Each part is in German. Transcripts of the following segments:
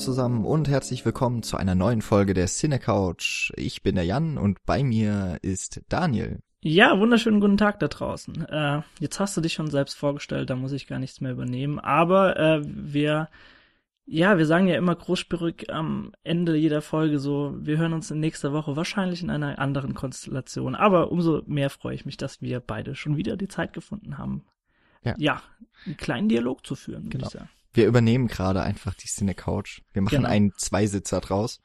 zusammen und herzlich willkommen zu einer neuen Folge der Cine Couch. Ich bin der Jan und bei mir ist Daniel. Ja, wunderschönen guten Tag da draußen. Äh, jetzt hast du dich schon selbst vorgestellt, da muss ich gar nichts mehr übernehmen. Aber äh, wir, ja, wir sagen ja immer großspurig am Ende jeder Folge so, wir hören uns in nächster Woche wahrscheinlich in einer anderen Konstellation. Aber umso mehr freue ich mich, dass wir beide schon wieder die Zeit gefunden haben, ja, ja einen kleinen Dialog zu führen, genau. Wir übernehmen gerade einfach die Cine Couch. Wir machen genau. einen Zweisitzer draus.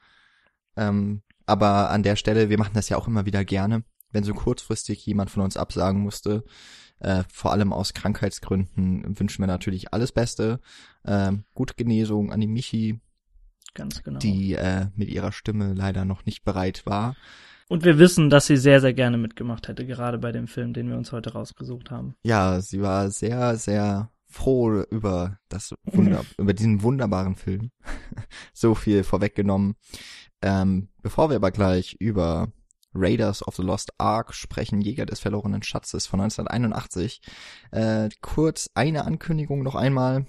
Ähm, aber an der Stelle, wir machen das ja auch immer wieder gerne wenn so kurzfristig jemand von uns absagen musste, äh, vor allem aus Krankheitsgründen, wünschen wir natürlich alles Beste. Äh, gute Genesung an die Michi, Ganz genau. die äh, mit ihrer Stimme leider noch nicht bereit war. Und wir wissen, dass sie sehr, sehr gerne mitgemacht hätte, gerade bei dem Film, den wir uns heute rausgesucht haben. Ja, sie war sehr, sehr froh über das Wunder, über diesen wunderbaren Film. so viel vorweggenommen. Ähm, bevor wir aber gleich über Raiders of the Lost Ark sprechen, Jäger des verlorenen Schatzes von 1981. Äh, kurz eine Ankündigung noch einmal.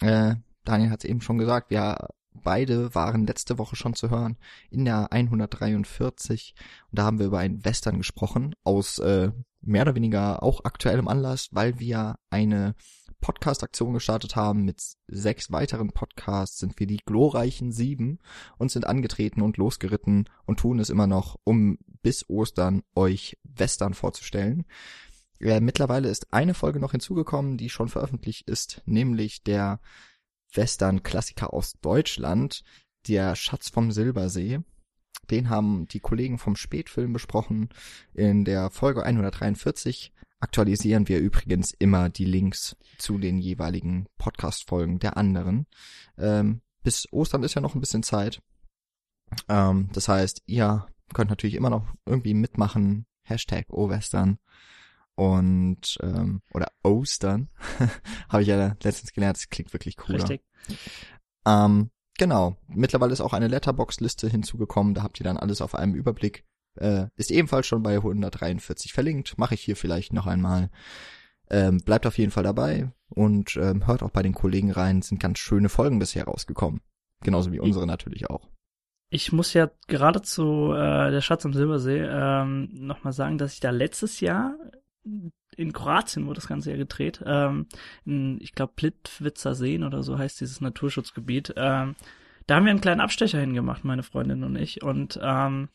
Äh, Daniel hat es eben schon gesagt, wir beide waren letzte Woche schon zu hören in der 143 und da haben wir über einen Western gesprochen aus äh, mehr oder weniger auch aktuellem Anlass, weil wir eine Podcast-Aktion gestartet haben. Mit sechs weiteren Podcasts sind wir die glorreichen sieben und sind angetreten und losgeritten und tun es immer noch, um bis Ostern euch Western vorzustellen. Äh, mittlerweile ist eine Folge noch hinzugekommen, die schon veröffentlicht ist, nämlich der Western-Klassiker aus Deutschland, der Schatz vom Silbersee. Den haben die Kollegen vom Spätfilm besprochen in der Folge 143 aktualisieren wir übrigens immer die Links zu den jeweiligen Podcast-Folgen der anderen. Ähm, bis Ostern ist ja noch ein bisschen Zeit. Ähm, das heißt, ihr könnt natürlich immer noch irgendwie mitmachen. Hashtag O-Western und ähm, oder Ostern habe ich ja letztens gelernt. Das klingt wirklich cool. Richtig. Ähm, genau. Mittlerweile ist auch eine Letterbox-Liste hinzugekommen. Da habt ihr dann alles auf einem Überblick. Äh, ist ebenfalls schon bei 143 verlinkt. Mache ich hier vielleicht noch einmal. Ähm, bleibt auf jeden Fall dabei und ähm, hört auch bei den Kollegen rein. Sind ganz schöne Folgen bisher rausgekommen. Genauso wie unsere natürlich auch. Ich muss ja gerade zu äh, der Schatz am Silbersee ähm, nochmal sagen, dass ich da letztes Jahr in Kroatien wurde das Ganze ja gedreht. Ähm, in, ich glaube, Plitwitzer Seen oder so heißt dieses Naturschutzgebiet. Ähm, da haben wir einen kleinen Abstecher hingemacht, meine Freundin und ich. Und ähm,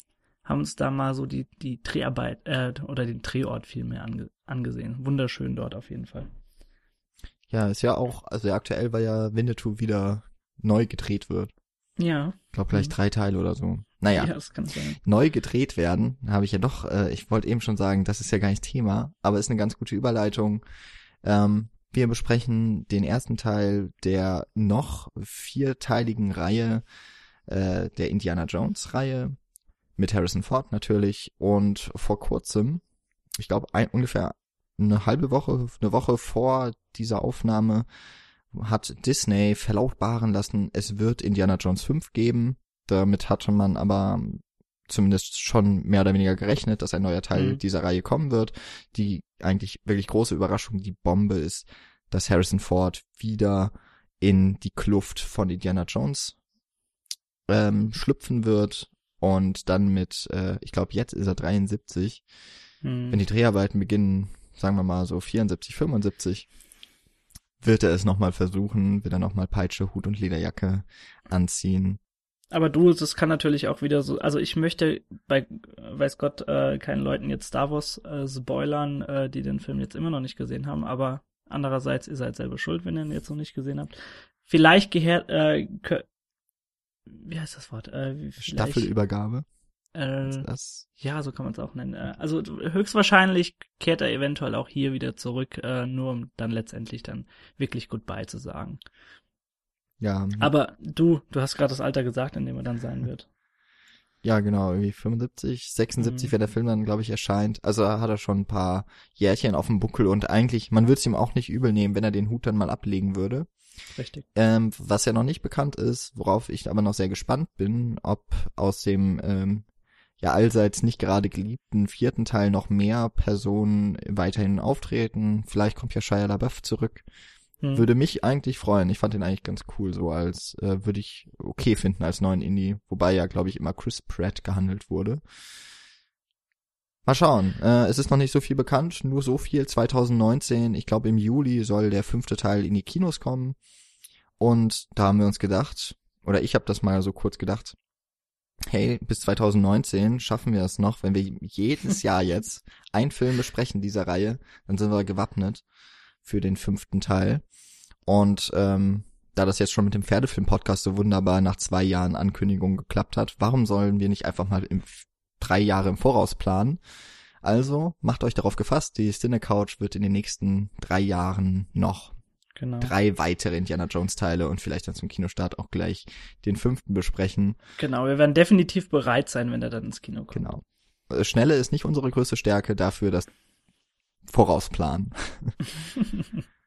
haben uns da mal so die, die Dreharbeit äh, oder den Drehort vielmehr ange angesehen. Wunderschön dort auf jeden Fall. Ja, ist ja auch, also aktuell, weil ja Winnetou wieder neu gedreht wird. Ja. Ich glaube gleich mhm. drei Teile oder so. Naja, ja, das kann sein. neu gedreht werden, habe ich ja doch, äh, ich wollte eben schon sagen, das ist ja gar nicht Thema, aber ist eine ganz gute Überleitung. Ähm, wir besprechen den ersten Teil der noch vierteiligen Reihe äh, der Indiana Jones Reihe mit Harrison Ford natürlich und vor kurzem, ich glaube ungefähr eine halbe Woche, eine Woche vor dieser Aufnahme hat Disney verlautbaren lassen, es wird Indiana Jones 5 geben. Damit hatte man aber zumindest schon mehr oder weniger gerechnet, dass ein neuer Teil mhm. dieser Reihe kommen wird. Die eigentlich wirklich große Überraschung, die Bombe ist, dass Harrison Ford wieder in die Kluft von Indiana Jones ähm, schlüpfen wird und dann mit, äh, ich glaube, jetzt ist er 73. Hm. Wenn die Dreharbeiten beginnen, sagen wir mal so 74, 75, wird er es nochmal versuchen, wird er nochmal Peitsche, Hut und Lederjacke anziehen. Aber du, das kann natürlich auch wieder so, also ich möchte bei, weiß Gott, äh, keinen Leuten jetzt Star Wars äh, spoilern, äh, die den Film jetzt immer noch nicht gesehen haben, aber andererseits, ihr seid selber schuld, wenn ihr ihn jetzt noch nicht gesehen habt. Vielleicht gehört, äh, wie heißt das Wort? Äh, Staffelübergabe. Äh, das? Ja, so kann man es auch nennen. Äh, also höchstwahrscheinlich kehrt er eventuell auch hier wieder zurück, äh, nur um dann letztendlich dann wirklich Goodbye zu sagen. Ja. Aber du, du hast gerade das Alter gesagt, in dem er dann sein wird. Ja, genau, irgendwie 75, 76, mhm. wenn der Film dann, glaube ich, erscheint. Also hat er schon ein paar Jährchen auf dem Buckel und eigentlich, man würde es ihm auch nicht übel nehmen, wenn er den Hut dann mal ablegen würde. Richtig. Ähm, was ja noch nicht bekannt ist, worauf ich aber noch sehr gespannt bin, ob aus dem ähm, ja allseits nicht gerade geliebten vierten Teil noch mehr Personen weiterhin auftreten. Vielleicht kommt ja Shia LaBeouf zurück. Hm. Würde mich eigentlich freuen. Ich fand den eigentlich ganz cool, so als äh, würde ich okay finden als neuen Indie, wobei ja, glaube ich, immer Chris Pratt gehandelt wurde. Mal schauen. Äh, es ist noch nicht so viel bekannt, nur so viel. 2019, ich glaube im Juli soll der fünfte Teil in die Kinos kommen. Und da haben wir uns gedacht, oder ich habe das mal so kurz gedacht, hey, bis 2019 schaffen wir es noch, wenn wir jedes Jahr jetzt einen Film besprechen dieser Reihe, dann sind wir gewappnet für den fünften Teil. Und ähm, da das jetzt schon mit dem Pferdefilm-Podcast so wunderbar nach zwei Jahren Ankündigung geklappt hat, warum sollen wir nicht einfach mal im, drei Jahre im Voraus planen? Also macht euch darauf gefasst, die Cine Couch wird in den nächsten drei Jahren noch genau. drei weitere Indiana Jones Teile und vielleicht dann zum Kinostart auch gleich den fünften besprechen. Genau, wir werden definitiv bereit sein, wenn er dann ins Kino kommt. Genau. Äh, Schnelle ist nicht unsere größte Stärke, dafür das Vorausplanen.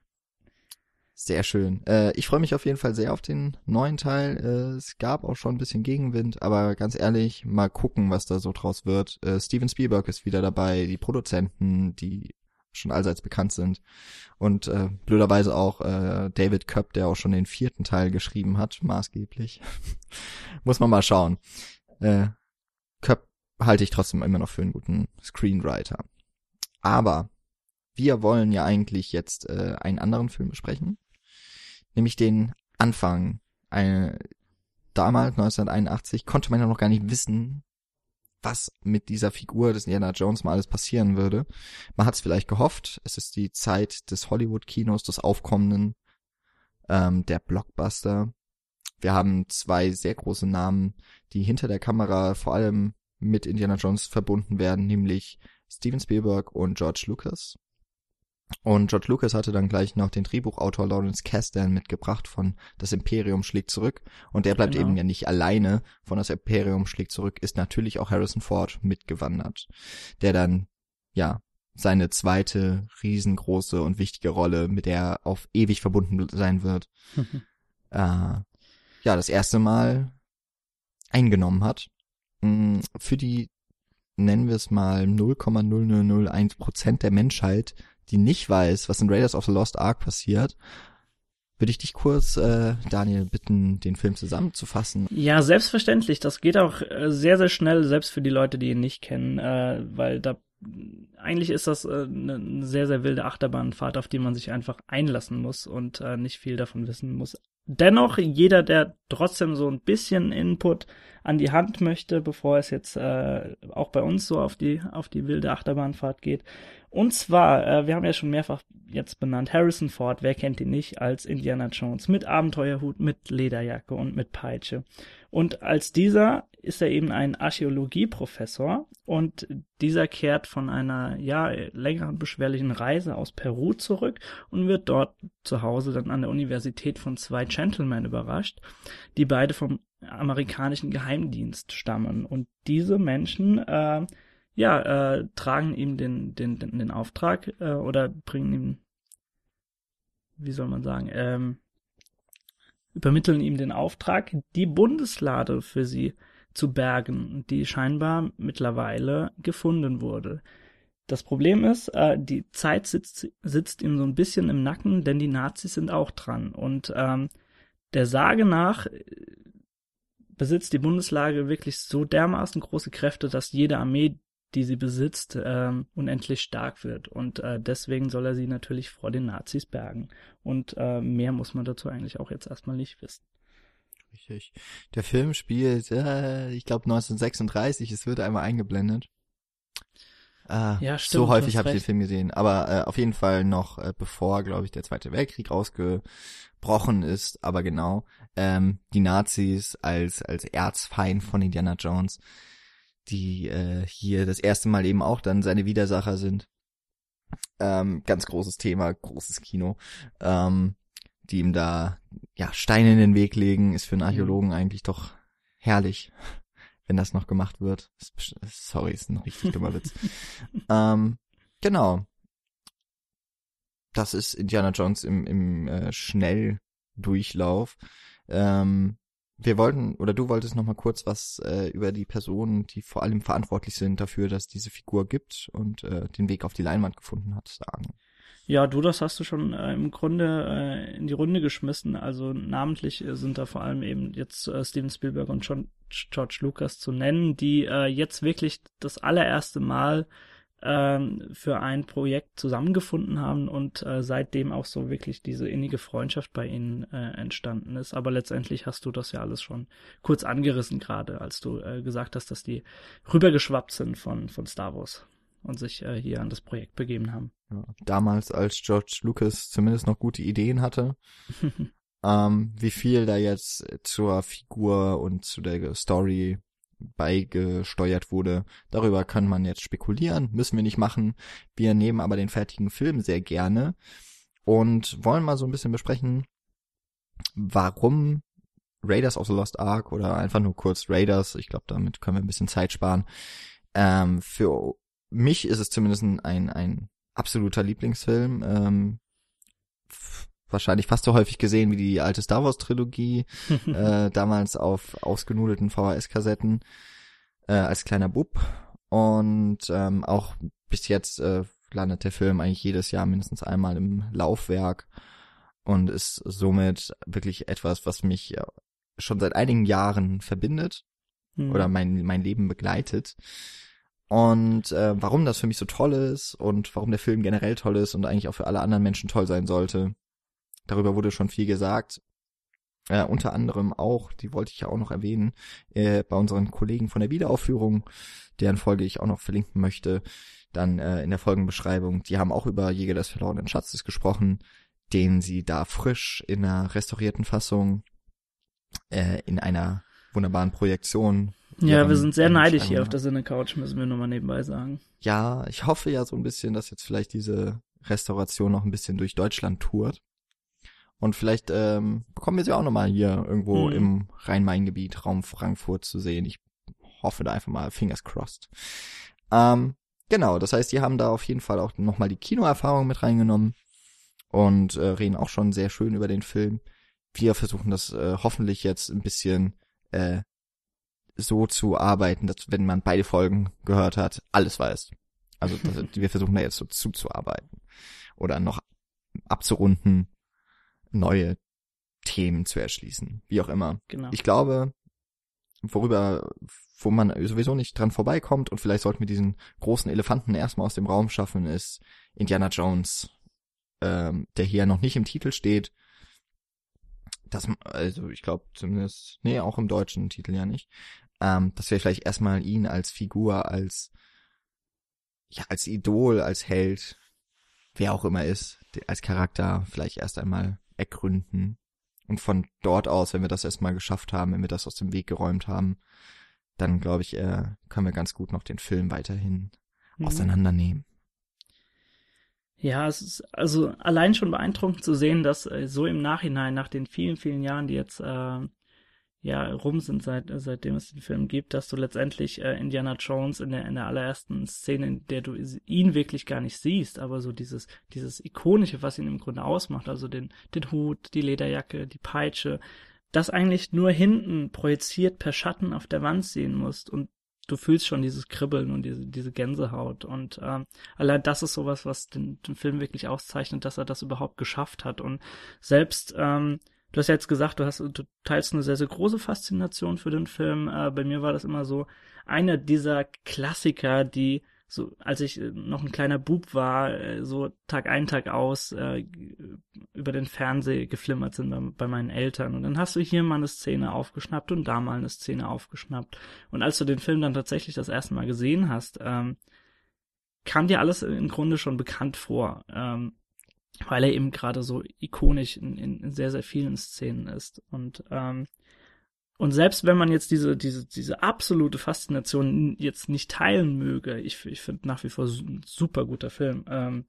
Sehr schön. Äh, ich freue mich auf jeden Fall sehr auf den neuen Teil. Äh, es gab auch schon ein bisschen Gegenwind, aber ganz ehrlich, mal gucken, was da so draus wird. Äh, Steven Spielberg ist wieder dabei, die Produzenten, die schon allseits bekannt sind. Und äh, blöderweise auch äh, David Köpp, der auch schon den vierten Teil geschrieben hat, maßgeblich. Muss man mal schauen. Äh, Köpp halte ich trotzdem immer noch für einen guten Screenwriter. Aber wir wollen ja eigentlich jetzt äh, einen anderen Film besprechen, nämlich den Anfang. Eine, damals, 1981, konnte man ja noch gar nicht wissen, was mit dieser Figur des Indiana Jones mal alles passieren würde. Man hat es vielleicht gehofft. Es ist die Zeit des Hollywood-Kinos, des Aufkommenden, ähm, der Blockbuster. Wir haben zwei sehr große Namen, die hinter der Kamera vor allem mit Indiana Jones verbunden werden, nämlich Steven Spielberg und George Lucas. Und George Lucas hatte dann gleich noch den Drehbuchautor Lawrence Kasdan mitgebracht von Das Imperium schlägt zurück. Und der bleibt genau. eben ja nicht alleine von Das Imperium schlägt zurück, ist natürlich auch Harrison Ford mitgewandert, der dann, ja, seine zweite riesengroße und wichtige Rolle, mit der er auf ewig verbunden sein wird, äh, ja, das erste Mal eingenommen hat. Mm, für die, nennen wir es mal, 0,0001 Prozent der Menschheit die nicht weiß, was in Raiders of the Lost Ark passiert, würde ich dich kurz, äh, Daniel, bitten, den Film zusammenzufassen. Ja, selbstverständlich. Das geht auch äh, sehr, sehr schnell, selbst für die Leute, die ihn nicht kennen, äh, weil da eigentlich ist das äh, eine sehr, sehr wilde Achterbahnfahrt, auf die man sich einfach einlassen muss und äh, nicht viel davon wissen muss. Dennoch, jeder, der trotzdem so ein bisschen Input an die Hand möchte, bevor es jetzt äh, auch bei uns so auf die, auf die wilde Achterbahnfahrt geht. Und zwar, äh, wir haben ja schon mehrfach jetzt benannt, Harrison Ford, wer kennt ihn nicht, als Indiana Jones, mit Abenteuerhut, mit Lederjacke und mit Peitsche. Und als dieser ist er eben ein Archäologieprofessor und dieser kehrt von einer, ja, längeren beschwerlichen Reise aus Peru zurück und wird dort zu Hause dann an der Universität von zwei Gentlemen überrascht, die beide vom amerikanischen Geheimdienst stammen. Und diese Menschen, äh, ja, äh, tragen ihm den, den, den, den Auftrag äh, oder bringen ihm, wie soll man sagen, ähm, übermitteln ihm den Auftrag, die Bundeslade für sie zu bergen, die scheinbar mittlerweile gefunden wurde. Das Problem ist, äh, die Zeit sitzt, sitzt ihm so ein bisschen im Nacken, denn die Nazis sind auch dran. Und ähm, der Sage nach besitzt die Bundeslage wirklich so dermaßen große Kräfte, dass jede Armee, die sie besitzt, ähm, unendlich stark wird. Und äh, deswegen soll er sie natürlich vor den Nazis bergen. Und äh, mehr muss man dazu eigentlich auch jetzt erstmal nicht wissen. Richtig. Der Film spielt, äh, ich glaube 1936, es wird einmal eingeblendet. Äh, ja, stimmt, so häufig habe ich den Film gesehen, aber äh, auf jeden Fall noch äh, bevor, glaube ich, der Zweite Weltkrieg ausgebrochen ist. Aber genau, ähm, die Nazis als als Erzfeind von Indiana Jones, die äh, hier das erste Mal eben auch dann seine Widersacher sind. Ähm, ganz großes Thema, großes Kino. Ähm, die ihm da ja Steine in den Weg legen, ist für einen Archäologen mhm. eigentlich doch herrlich wenn das noch gemacht wird. Sorry, ist ein richtig dummer Witz. ähm, genau. Das ist Indiana Jones im, im äh, Schnelldurchlauf. Ähm, wir wollten, oder du wolltest noch mal kurz was äh, über die Personen, die vor allem verantwortlich sind dafür, dass diese Figur gibt und äh, den Weg auf die Leinwand gefunden hat, sagen. Ja, du, das hast du schon äh, im Grunde äh, in die Runde geschmissen. Also namentlich äh, sind da vor allem eben jetzt äh, Steven Spielberg und John, George Lucas zu nennen, die äh, jetzt wirklich das allererste Mal ähm, für ein Projekt zusammengefunden haben und äh, seitdem auch so wirklich diese innige Freundschaft bei ihnen äh, entstanden ist. Aber letztendlich hast du das ja alles schon kurz angerissen gerade, als du äh, gesagt hast, dass die rübergeschwappt sind von, von Star Wars und sich äh, hier an das Projekt begeben haben. Ja, damals, als George Lucas zumindest noch gute Ideen hatte, ähm, wie viel da jetzt zur Figur und zu der Story beigesteuert wurde. Darüber kann man jetzt spekulieren, müssen wir nicht machen. Wir nehmen aber den fertigen Film sehr gerne und wollen mal so ein bisschen besprechen, warum Raiders of the Lost Ark oder einfach nur kurz Raiders, ich glaube, damit können wir ein bisschen Zeit sparen, ähm, für mich ist es zumindest ein, ein absoluter Lieblingsfilm. Ähm, wahrscheinlich fast so häufig gesehen wie die alte Star Wars Trilogie, äh, damals auf ausgenudelten VHS-Kassetten äh, als kleiner Bub. Und ähm, auch bis jetzt äh, landet der Film eigentlich jedes Jahr mindestens einmal im Laufwerk und ist somit wirklich etwas, was mich schon seit einigen Jahren verbindet mhm. oder mein, mein Leben begleitet. Und äh, warum das für mich so toll ist und warum der Film generell toll ist und eigentlich auch für alle anderen Menschen toll sein sollte. Darüber wurde schon viel gesagt. Äh, unter anderem auch, die wollte ich ja auch noch erwähnen, äh, bei unseren Kollegen von der Wiederaufführung, deren Folge ich auch noch verlinken möchte, dann äh, in der Folgenbeschreibung. Die haben auch über Jäger des verlorenen Schatzes gesprochen, den sie da frisch in einer restaurierten Fassung äh, in einer wunderbaren Projektion ja, wir sind sehr neidisch hier auf der Sinne Couch, müssen wir nur mal nebenbei sagen. Ja, ich hoffe ja so ein bisschen, dass jetzt vielleicht diese Restauration noch ein bisschen durch Deutschland tourt. Und vielleicht ähm, bekommen wir sie auch nochmal hier irgendwo mhm. im Rhein-Main-Gebiet, Raum Frankfurt zu sehen. Ich hoffe da einfach mal, fingers crossed. Ähm, genau, das heißt, die haben da auf jeden Fall auch nochmal die Kinoerfahrung mit reingenommen und äh, reden auch schon sehr schön über den Film. Wir versuchen das äh, hoffentlich jetzt ein bisschen äh, so zu arbeiten, dass wenn man beide Folgen gehört hat, alles weiß. Also das, wir versuchen da jetzt so zuzuarbeiten oder noch abzurunden, neue Themen zu erschließen, wie auch immer. Genau. Ich glaube, worüber, wo man sowieso nicht dran vorbeikommt und vielleicht sollten wir diesen großen Elefanten erstmal aus dem Raum schaffen, ist Indiana Jones, ähm, der hier noch nicht im Titel steht. Das, also ich glaube zumindest, nee, auch im deutschen Titel ja nicht ähm, dass wir vielleicht erstmal ihn als Figur, als ja, als Idol, als Held, wer auch immer ist, als Charakter vielleicht erst einmal ergründen. Und von dort aus, wenn wir das erstmal geschafft haben, wenn wir das aus dem Weg geräumt haben, dann glaube ich, äh, können wir ganz gut noch den Film weiterhin mhm. auseinandernehmen. Ja, es ist also allein schon beeindruckend zu sehen, dass äh, so im Nachhinein, nach den vielen, vielen Jahren, die jetzt äh, ja rum sind, seit, seitdem es den Film gibt, dass du letztendlich äh, Indiana Jones in der, in der allerersten Szene, in der du ihn wirklich gar nicht siehst, aber so dieses, dieses Ikonische, was ihn im Grunde ausmacht, also den, den Hut, die Lederjacke, die Peitsche, das eigentlich nur hinten projiziert per Schatten auf der Wand sehen musst und du fühlst schon dieses Kribbeln und diese, diese Gänsehaut und ähm, allein das ist sowas, was den, den Film wirklich auszeichnet, dass er das überhaupt geschafft hat und selbst ähm, Du hast ja jetzt gesagt, du hast, du teilst eine sehr, sehr große Faszination für den Film. Äh, bei mir war das immer so einer dieser Klassiker, die so, als ich äh, noch ein kleiner Bub war, äh, so Tag ein, Tag aus äh, über den Fernseher geflimmert sind bei, bei, meinen Eltern. Und dann hast du hier mal eine Szene aufgeschnappt und da mal eine Szene aufgeschnappt. Und als du den Film dann tatsächlich das erste Mal gesehen hast, ähm, kam dir alles im Grunde schon bekannt vor. Ähm, weil er eben gerade so ikonisch in, in, sehr, sehr vielen Szenen ist. Und, ähm, und selbst wenn man jetzt diese, diese, diese absolute Faszination jetzt nicht teilen möge, ich, ich finde nach wie vor ein super guter Film, ähm,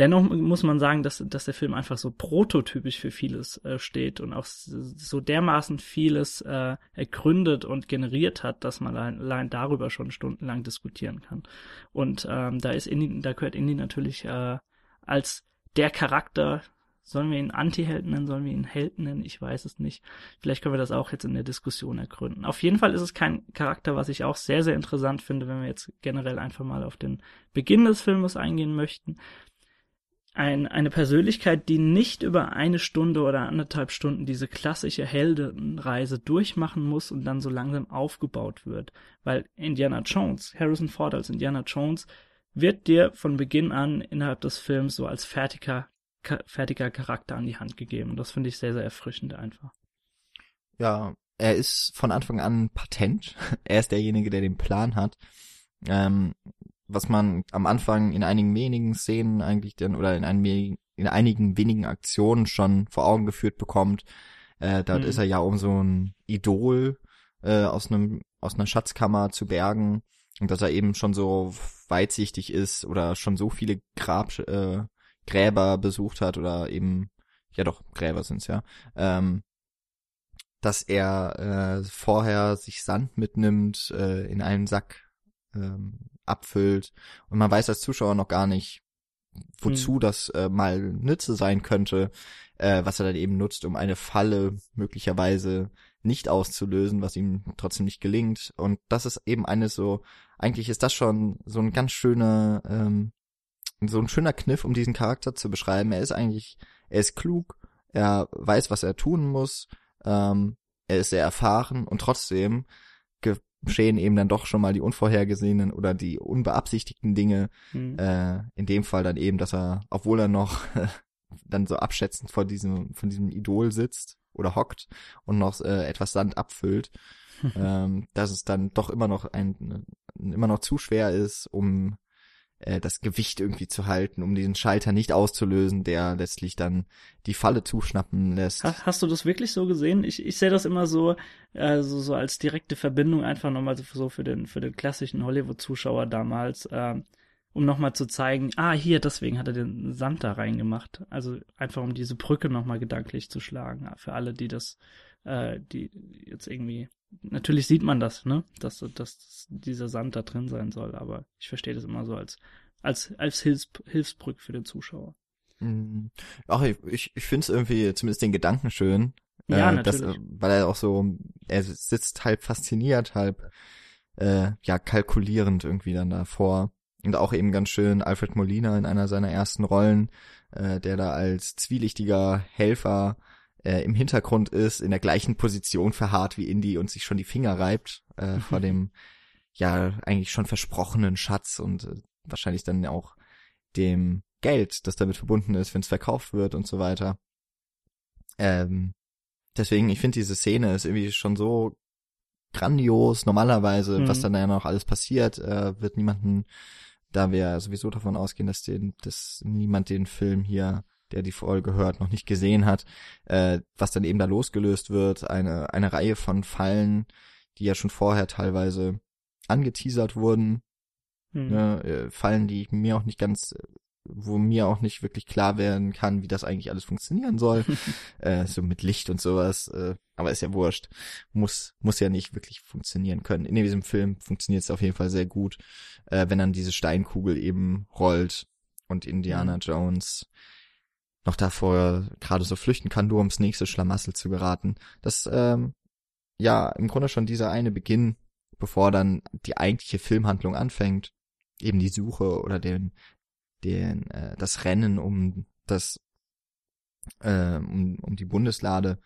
dennoch muss man sagen, dass, dass der Film einfach so prototypisch für vieles äh, steht und auch so dermaßen vieles äh, ergründet und generiert hat, dass man allein, allein darüber schon stundenlang diskutieren kann. Und ähm, da ist Indy, da gehört Indy natürlich äh, als der Charakter, sollen wir ihn Anti-Helden nennen, sollen wir ihn Helden nennen, ich weiß es nicht. Vielleicht können wir das auch jetzt in der Diskussion ergründen. Auf jeden Fall ist es kein Charakter, was ich auch sehr, sehr interessant finde, wenn wir jetzt generell einfach mal auf den Beginn des Filmes eingehen möchten. ein, eine Persönlichkeit, die nicht über eine Stunde oder anderthalb Stunden diese klassische Heldenreise durchmachen muss und dann so langsam aufgebaut wird. Weil Indiana Jones, Harrison Ford als Indiana Jones, wird dir von Beginn an innerhalb des Films so als fertiger, fertiger Charakter an die Hand gegeben. Und das finde ich sehr, sehr erfrischend einfach. Ja, er ist von Anfang an patent. Er ist derjenige, der den Plan hat. Ähm, was man am Anfang in einigen wenigen Szenen eigentlich dann oder in, einem, in einigen wenigen Aktionen schon vor Augen geführt bekommt. Äh, dort mhm. ist er ja um so ein Idol äh, aus einem aus einer Schatzkammer zu bergen und dass er eben schon so weitsichtig ist oder schon so viele Grab äh, Gräber besucht hat oder eben ja doch Gräber sind's ja ähm, dass er äh, vorher sich Sand mitnimmt äh, in einen Sack ähm, abfüllt und man weiß als Zuschauer noch gar nicht, wozu hm. das äh, mal Nütze sein könnte, äh, was er dann eben nutzt, um eine Falle möglicherweise nicht auszulösen, was ihm trotzdem nicht gelingt. Und das ist eben eine so, eigentlich ist das schon so ein ganz schöner, ähm, so ein schöner Kniff, um diesen Charakter zu beschreiben. Er ist eigentlich, er ist klug, er weiß, was er tun muss, ähm, er ist sehr erfahren und trotzdem geschehen eben dann doch schon mal die unvorhergesehenen oder die unbeabsichtigten Dinge. Mhm. Äh, in dem Fall dann eben, dass er, obwohl er noch dann so abschätzend vor diesem, von diesem Idol sitzt oder hockt und noch äh, etwas Sand abfüllt, ähm, dass es dann doch immer noch ein, immer noch zu schwer ist, um äh, das Gewicht irgendwie zu halten, um diesen Schalter nicht auszulösen, der letztlich dann die Falle zuschnappen lässt. Hast, hast du das wirklich so gesehen? Ich, ich sehe das immer so, äh, so, so als direkte Verbindung einfach nochmal so für den, für den klassischen Hollywood-Zuschauer damals, äh, um nochmal zu zeigen, ah, hier, deswegen hat er den Sand da reingemacht. Also einfach um diese Brücke nochmal gedanklich zu schlagen, für alle, die das, äh, die jetzt irgendwie natürlich sieht man das, ne, dass, dass dieser Sand da drin sein soll, aber ich verstehe das immer so als, als, als Hilfs, Hilfsbrück für den Zuschauer. Mhm. Ach, ich, ich finde es irgendwie zumindest den Gedanken schön. Ja, äh, natürlich. Dass, weil er auch so, er sitzt halb fasziniert, halb, äh, ja, kalkulierend irgendwie dann davor. Und auch eben ganz schön Alfred Molina in einer seiner ersten Rollen, äh, der da als zwielichtiger Helfer äh, im Hintergrund ist, in der gleichen Position verharrt wie Indy und sich schon die Finger reibt äh, vor dem ja eigentlich schon versprochenen Schatz und äh, wahrscheinlich dann auch dem Geld, das damit verbunden ist, wenn es verkauft wird und so weiter. Ähm, deswegen, ich finde diese Szene ist irgendwie schon so grandios. Normalerweise, mhm. was dann ja noch alles passiert, äh, wird niemanden, da wir sowieso davon ausgehen, dass den, dass niemand den Film hier der die Folge hört, noch nicht gesehen hat, äh, was dann eben da losgelöst wird, eine, eine Reihe von Fallen, die ja schon vorher teilweise angeteasert wurden, hm. ne, äh, Fallen, die mir auch nicht ganz, wo mir auch nicht wirklich klar werden kann, wie das eigentlich alles funktionieren soll, äh, so mit Licht und sowas, äh, aber ist ja wurscht, muss, muss ja nicht wirklich funktionieren können. In diesem Film funktioniert es auf jeden Fall sehr gut, äh, wenn dann diese Steinkugel eben rollt und Indiana hm. Jones noch davor gerade so flüchten kann, nur ums nächste Schlamassel zu geraten. Das, ähm, ja, im Grunde schon dieser eine Beginn, bevor dann die eigentliche Filmhandlung anfängt, eben die Suche oder den, den, äh, das Rennen um das, äh, um, um die Bundeslade,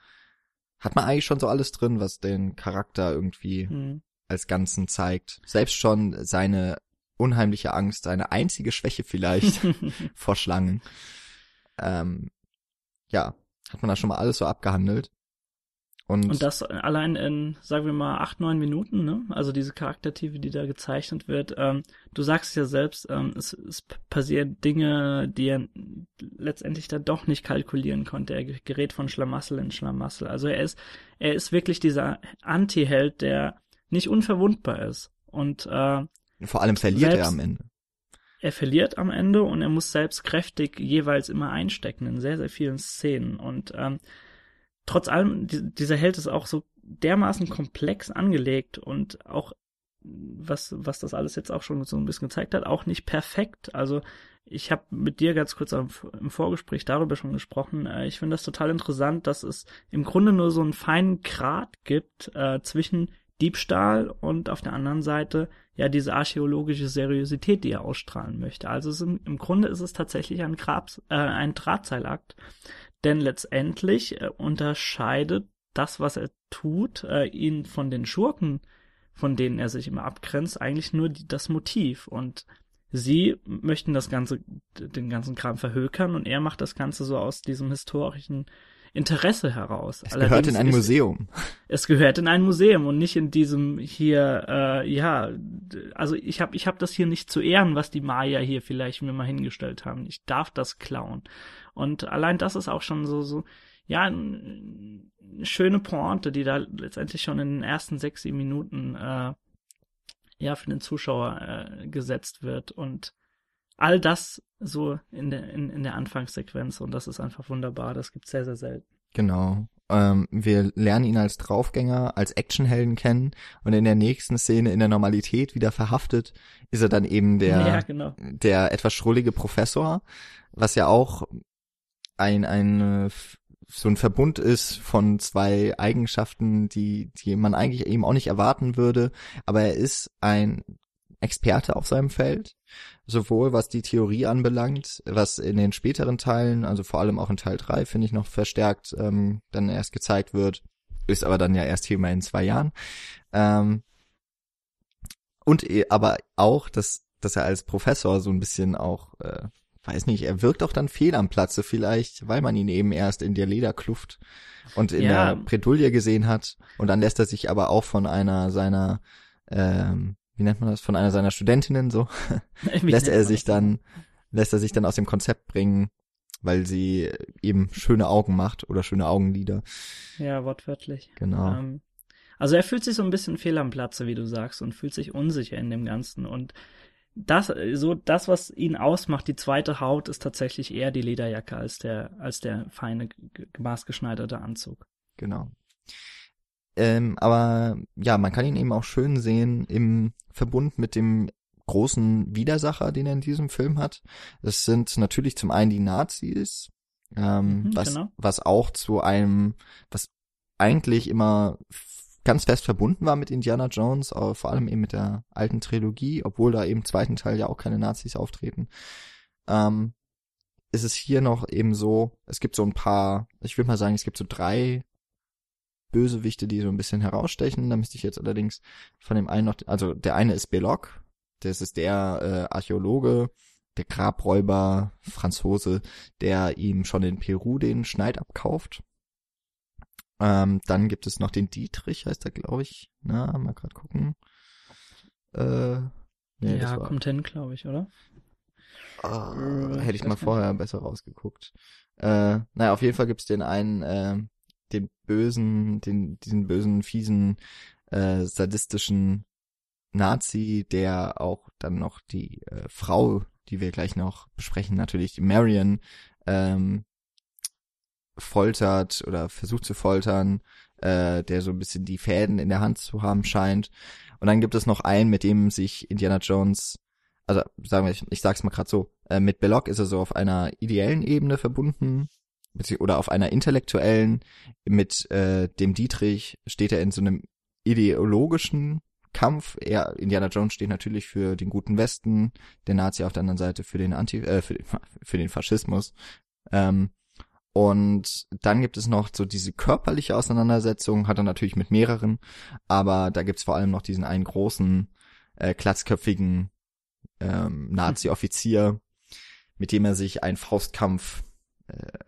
hat man eigentlich schon so alles drin, was den Charakter irgendwie mhm. als Ganzen zeigt. Selbst schon seine unheimliche Angst, seine einzige Schwäche vielleicht vor Schlangen ähm, ja, hat man da schon mal alles so abgehandelt. Und, und das allein in, sagen wir mal, acht, neun Minuten, ne? Also diese Charaktertiefe, die da gezeichnet wird. Ähm, du sagst ja selbst, ähm, es, es passieren Dinge, die er letztendlich dann doch nicht kalkulieren konnte. Er gerät von Schlamassel in Schlamassel. Also er ist, er ist wirklich dieser Anti-Held, der nicht unverwundbar ist. Und äh, vor allem verliert selbst, er am Ende er verliert am Ende und er muss selbst kräftig jeweils immer einstecken in sehr, sehr vielen Szenen. Und ähm, trotz allem, die, dieser Held ist auch so dermaßen komplex angelegt und auch, was, was das alles jetzt auch schon so ein bisschen gezeigt hat, auch nicht perfekt. Also ich habe mit dir ganz kurz im Vorgespräch darüber schon gesprochen. Äh, ich finde das total interessant, dass es im Grunde nur so einen feinen Grat gibt äh, zwischen Diebstahl und auf der anderen Seite ja diese archäologische Seriosität, die er ausstrahlen möchte. Also im, im, Grunde ist es tatsächlich ein, Grabs, äh, ein Drahtseilakt, denn letztendlich äh, unterscheidet das, was er tut, äh, ihn von den Schurken, von denen er sich immer abgrenzt, eigentlich nur das Motiv. Und sie möchten das ganze, den ganzen Kram verhökern und er macht das Ganze so aus diesem historischen Interesse heraus. Es Allerdings gehört in ein Museum. Es gehört in ein Museum und nicht in diesem hier, äh, ja, also ich habe ich hab das hier nicht zu ehren, was die Maya hier vielleicht mir mal hingestellt haben. Ich darf das klauen. Und allein das ist auch schon so, so, ja, eine schöne Pointe, die da letztendlich schon in den ersten sechs, sieben Minuten äh, ja für den Zuschauer äh, gesetzt wird und all das so in der, in, in der Anfangssequenz und das ist einfach wunderbar. Das gibt's sehr, sehr selten. Genau. Ähm, wir lernen ihn als Draufgänger, als Actionhelden kennen und in der nächsten Szene in der Normalität wieder verhaftet, ist er dann eben der, ja, genau. der etwas schrullige Professor, was ja auch ein, ein so ein Verbund ist von zwei Eigenschaften, die, die man eigentlich eben auch nicht erwarten würde, aber er ist ein Experte auf seinem Feld, sowohl was die Theorie anbelangt, was in den späteren Teilen, also vor allem auch in Teil 3, finde ich noch verstärkt ähm, dann erst gezeigt wird, ist aber dann ja erst hier mal in zwei Jahren. Ähm, und aber auch, dass, dass er als Professor so ein bisschen auch, äh, weiß nicht, er wirkt auch dann fehl am Platze vielleicht, weil man ihn eben erst in der Lederkluft und in ja. der Bredouille gesehen hat. Und dann lässt er sich aber auch von einer seiner ähm, wie nennt man das, von einer seiner Studentinnen so, lässt er sich dann, lässt er sich dann aus dem Konzept bringen, weil sie eben schöne Augen macht oder schöne Augenlider. Ja, wortwörtlich. Genau. Ähm, also er fühlt sich so ein bisschen fehl am Platze, wie du sagst, und fühlt sich unsicher in dem Ganzen und das, so das, was ihn ausmacht, die zweite Haut, ist tatsächlich eher die Lederjacke als der, als der feine, maßgeschneiderte Anzug. Genau. Ähm, aber ja, man kann ihn eben auch schön sehen im Verbund mit dem großen Widersacher, den er in diesem Film hat. Es sind natürlich zum einen die Nazis, ähm, mhm, was, genau. was auch zu einem, was eigentlich immer ganz fest verbunden war mit Indiana Jones, aber vor allem eben mit der alten Trilogie, obwohl da eben im zweiten Teil ja auch keine Nazis auftreten. Ähm, ist es hier noch eben so, es gibt so ein paar, ich würde mal sagen, es gibt so drei Bösewichte, die so ein bisschen herausstechen. Da müsste ich jetzt allerdings von dem einen noch, also der eine ist Belloc, das ist der äh, Archäologe, der Grabräuber, Franzose, der ihm schon in Peru den Schneid abkauft. Ähm, dann gibt es noch den Dietrich, heißt er, glaube ich. Na, mal grad gucken. Äh, nee, ja, kommt hin, glaube ich, oder? Äh, hätte ich mal vorher besser rausgeguckt. Äh, naja, auf jeden Fall gibt's den einen, äh, den bösen, den, diesen bösen, fiesen, äh, sadistischen Nazi, der auch dann noch die äh, Frau, die wir gleich noch besprechen, natürlich die Marion, ähm, foltert oder versucht zu foltern, äh, der so ein bisschen die Fäden in der Hand zu haben scheint. Und dann gibt es noch einen, mit dem sich Indiana Jones, also sagen wir, ich, ich sag's mal gerade so, äh, mit Belloc ist er so auf einer ideellen Ebene verbunden, oder auf einer intellektuellen, mit äh, dem Dietrich steht er in so einem ideologischen Kampf. Er, Indiana Jones steht natürlich für den guten Westen, der Nazi auf der anderen Seite für den Anti, äh, für, den, für den Faschismus. Ähm, und dann gibt es noch so diese körperliche Auseinandersetzung, hat er natürlich mit mehreren, aber da gibt's vor allem noch diesen einen großen, äh, klatzköpfigen ähm, Nazi-Offizier, mit dem er sich einen Faustkampf äh,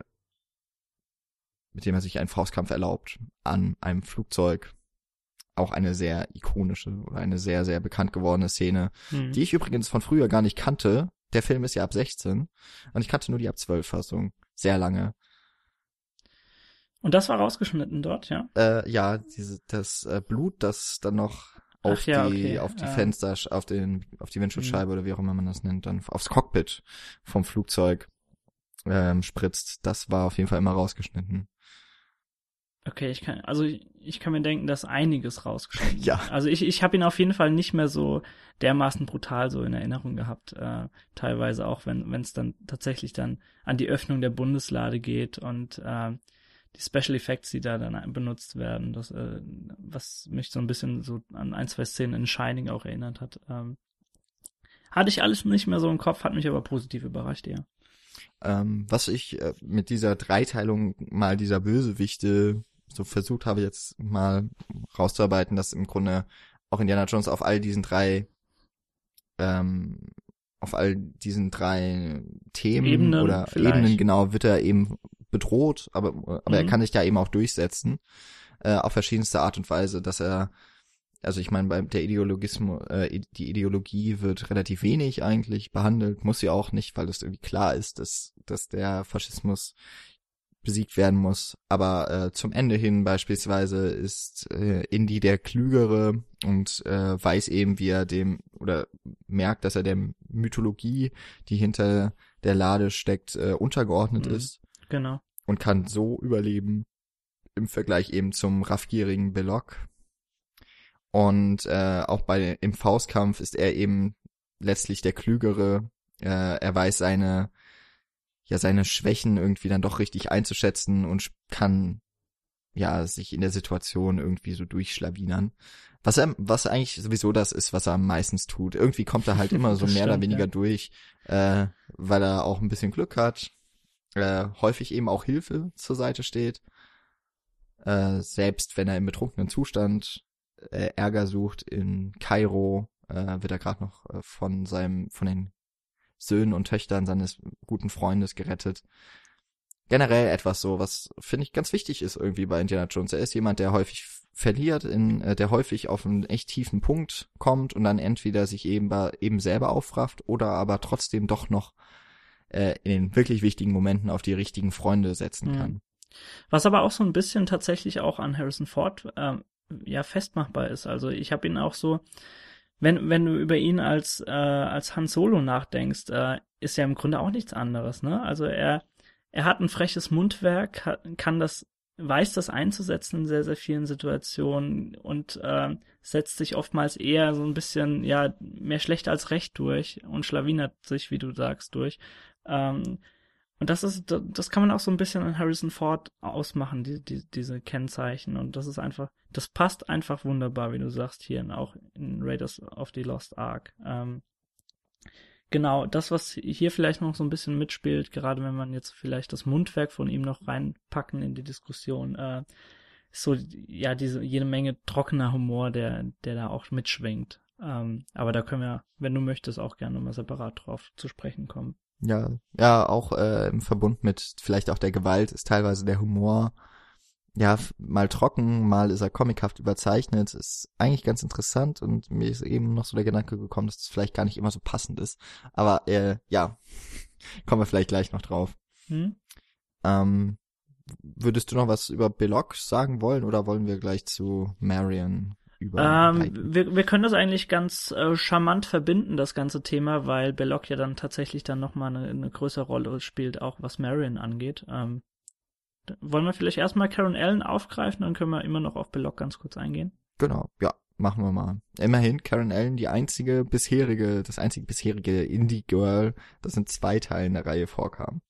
mit dem er sich einen Faustkampf erlaubt an einem Flugzeug. Auch eine sehr ikonische oder eine sehr, sehr bekannt gewordene Szene, mhm. die ich übrigens von früher gar nicht kannte. Der Film ist ja ab 16 und ich kannte nur die ab 12 Fassung. Sehr lange. Und das war rausgeschnitten dort, ja? Äh, ja, diese, das äh, Blut, das dann noch auf ja, die, okay. auf die äh. Fenster, auf den, auf die Windschutzscheibe mhm. oder wie auch immer man das nennt, dann aufs Cockpit vom Flugzeug ähm, spritzt. Das war auf jeden Fall immer rausgeschnitten. Okay, ich kann, also ich kann mir denken, dass einiges rausgeschnitten Ja. Also ich, ich habe ihn auf jeden Fall nicht mehr so dermaßen brutal so in Erinnerung gehabt. Äh, teilweise auch, wenn es dann tatsächlich dann an die Öffnung der Bundeslade geht und äh, die Special Effects, die da dann benutzt werden, das, äh, was mich so ein bisschen so an ein, zwei Szenen in Shining auch erinnert hat. Ähm, hatte ich alles nicht mehr so im Kopf, hat mich aber positiv überrascht, ja. Ähm, was ich äh, mit dieser Dreiteilung mal dieser Bösewichte so versucht habe jetzt mal rauszuarbeiten, dass im Grunde auch Indiana Jones auf all diesen drei ähm, auf all diesen drei Themen Ebenen oder vielleicht. Ebenen genau wird er eben bedroht, aber aber mhm. er kann sich da eben auch durchsetzen äh, auf verschiedenste Art und Weise, dass er also ich meine, bei der Ideologismus, äh, die Ideologie wird relativ wenig eigentlich behandelt, muss sie auch nicht, weil es irgendwie klar ist, dass, dass der Faschismus besiegt werden muss. Aber äh, zum Ende hin beispielsweise ist äh, Indy der Klügere und äh, weiß eben, wie er dem oder merkt, dass er der Mythologie, die hinter der Lade steckt, äh, untergeordnet mhm. ist. Genau. Und kann so überleben im Vergleich eben zum raffgierigen Belloc. Und äh, auch bei im Faustkampf ist er eben letztlich der Klügere. Äh, er weiß seine ja seine Schwächen irgendwie dann doch richtig einzuschätzen und kann ja sich in der Situation irgendwie so durchschlawinern. Was er, was eigentlich sowieso das ist, was er am meisten tut. Irgendwie kommt er halt immer so mehr stimmt, oder weniger ja. durch, äh, weil er auch ein bisschen Glück hat, äh, häufig eben auch Hilfe zur Seite steht. Äh, selbst wenn er im betrunkenen Zustand äh, Ärger sucht in Kairo, äh, wird er gerade noch äh, von seinem, von den Söhnen und Töchtern seines guten Freundes gerettet. Generell etwas so, was finde ich ganz wichtig ist irgendwie bei Indiana Jones. Er ist jemand, der häufig verliert, in, äh, der häufig auf einen echt tiefen Punkt kommt und dann entweder sich eben, eben selber aufrafft oder aber trotzdem doch noch äh, in den wirklich wichtigen Momenten auf die richtigen Freunde setzen kann. Mhm. Was aber auch so ein bisschen tatsächlich auch an Harrison Ford ähm, ja festmachbar ist. Also ich habe ihn auch so wenn, wenn du über ihn als, äh, als Han Solo nachdenkst, äh, ist er im Grunde auch nichts anderes, ne? Also er, er hat ein freches Mundwerk, kann das, weiß das einzusetzen in sehr, sehr vielen Situationen und äh, setzt sich oftmals eher so ein bisschen, ja, mehr schlecht als recht durch und schlawinert sich, wie du sagst, durch. Ähm, und das ist, das kann man auch so ein bisschen an Harrison Ford ausmachen, die, die, diese Kennzeichen. Und das ist einfach, das passt einfach wunderbar, wie du sagst, hier auch in Raiders of the Lost Ark. Ähm, genau, das, was hier vielleicht noch so ein bisschen mitspielt, gerade wenn man jetzt vielleicht das Mundwerk von ihm noch reinpacken in die Diskussion, äh, ist so, ja, diese, jede Menge trockener Humor, der, der da auch mitschwingt. Ähm, aber da können wir, wenn du möchtest, auch gerne nochmal separat drauf zu sprechen kommen. Ja, ja, auch äh, im Verbund mit vielleicht auch der Gewalt ist teilweise der Humor ja mal trocken, mal ist er comichaft überzeichnet. Ist eigentlich ganz interessant und mir ist eben noch so der Gedanke gekommen, dass es das vielleicht gar nicht immer so passend ist. Aber äh, ja, kommen wir vielleicht gleich noch drauf. Hm? Ähm, würdest du noch was über Belloc sagen wollen oder wollen wir gleich zu Marion ähm, wir, wir können das eigentlich ganz äh, charmant verbinden, das ganze Thema, weil Belloc ja dann tatsächlich dann nochmal eine, eine größere Rolle spielt, auch was Marion angeht. Ähm, wollen wir vielleicht erstmal Karen Allen aufgreifen, dann können wir immer noch auf Belloc ganz kurz eingehen. Genau, ja, machen wir mal. Immerhin Karen Allen, die einzige bisherige, das einzige bisherige Indie-Girl, das in zwei Teilen der Reihe vorkam.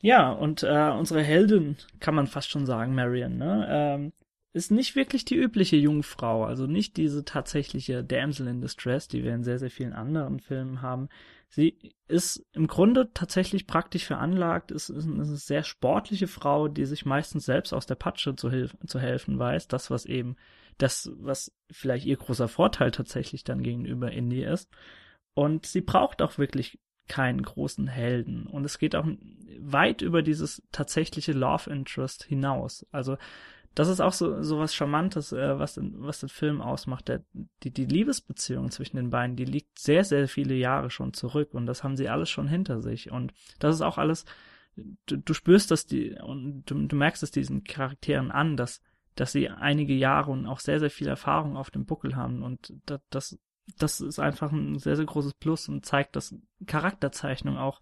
Ja, und äh, unsere Heldin, kann man fast schon sagen, Marion, ne? Ähm, ist nicht wirklich die übliche Jungfrau, also nicht diese tatsächliche Damsel in Distress, die wir in sehr, sehr vielen anderen Filmen haben. Sie ist im Grunde tatsächlich praktisch veranlagt, ist, ist eine sehr sportliche Frau, die sich meistens selbst aus der Patsche zu, hilf zu helfen weiß. Das, was eben, das, was vielleicht ihr großer Vorteil tatsächlich dann gegenüber Indie ist. Und sie braucht auch wirklich keinen großen Helden. Und es geht auch weit über dieses tatsächliche Love Interest hinaus. Also das ist auch so, so was Charmantes, äh, was, was den Film ausmacht. Der, die, die Liebesbeziehung zwischen den beiden, die liegt sehr, sehr viele Jahre schon zurück und das haben sie alles schon hinter sich. Und das ist auch alles, du, du spürst das die, und du, du merkst es diesen Charakteren an, dass, dass sie einige Jahre und auch sehr, sehr viel Erfahrung auf dem Buckel haben und das, das, das ist einfach ein sehr, sehr großes Plus und zeigt, dass Charakterzeichnung auch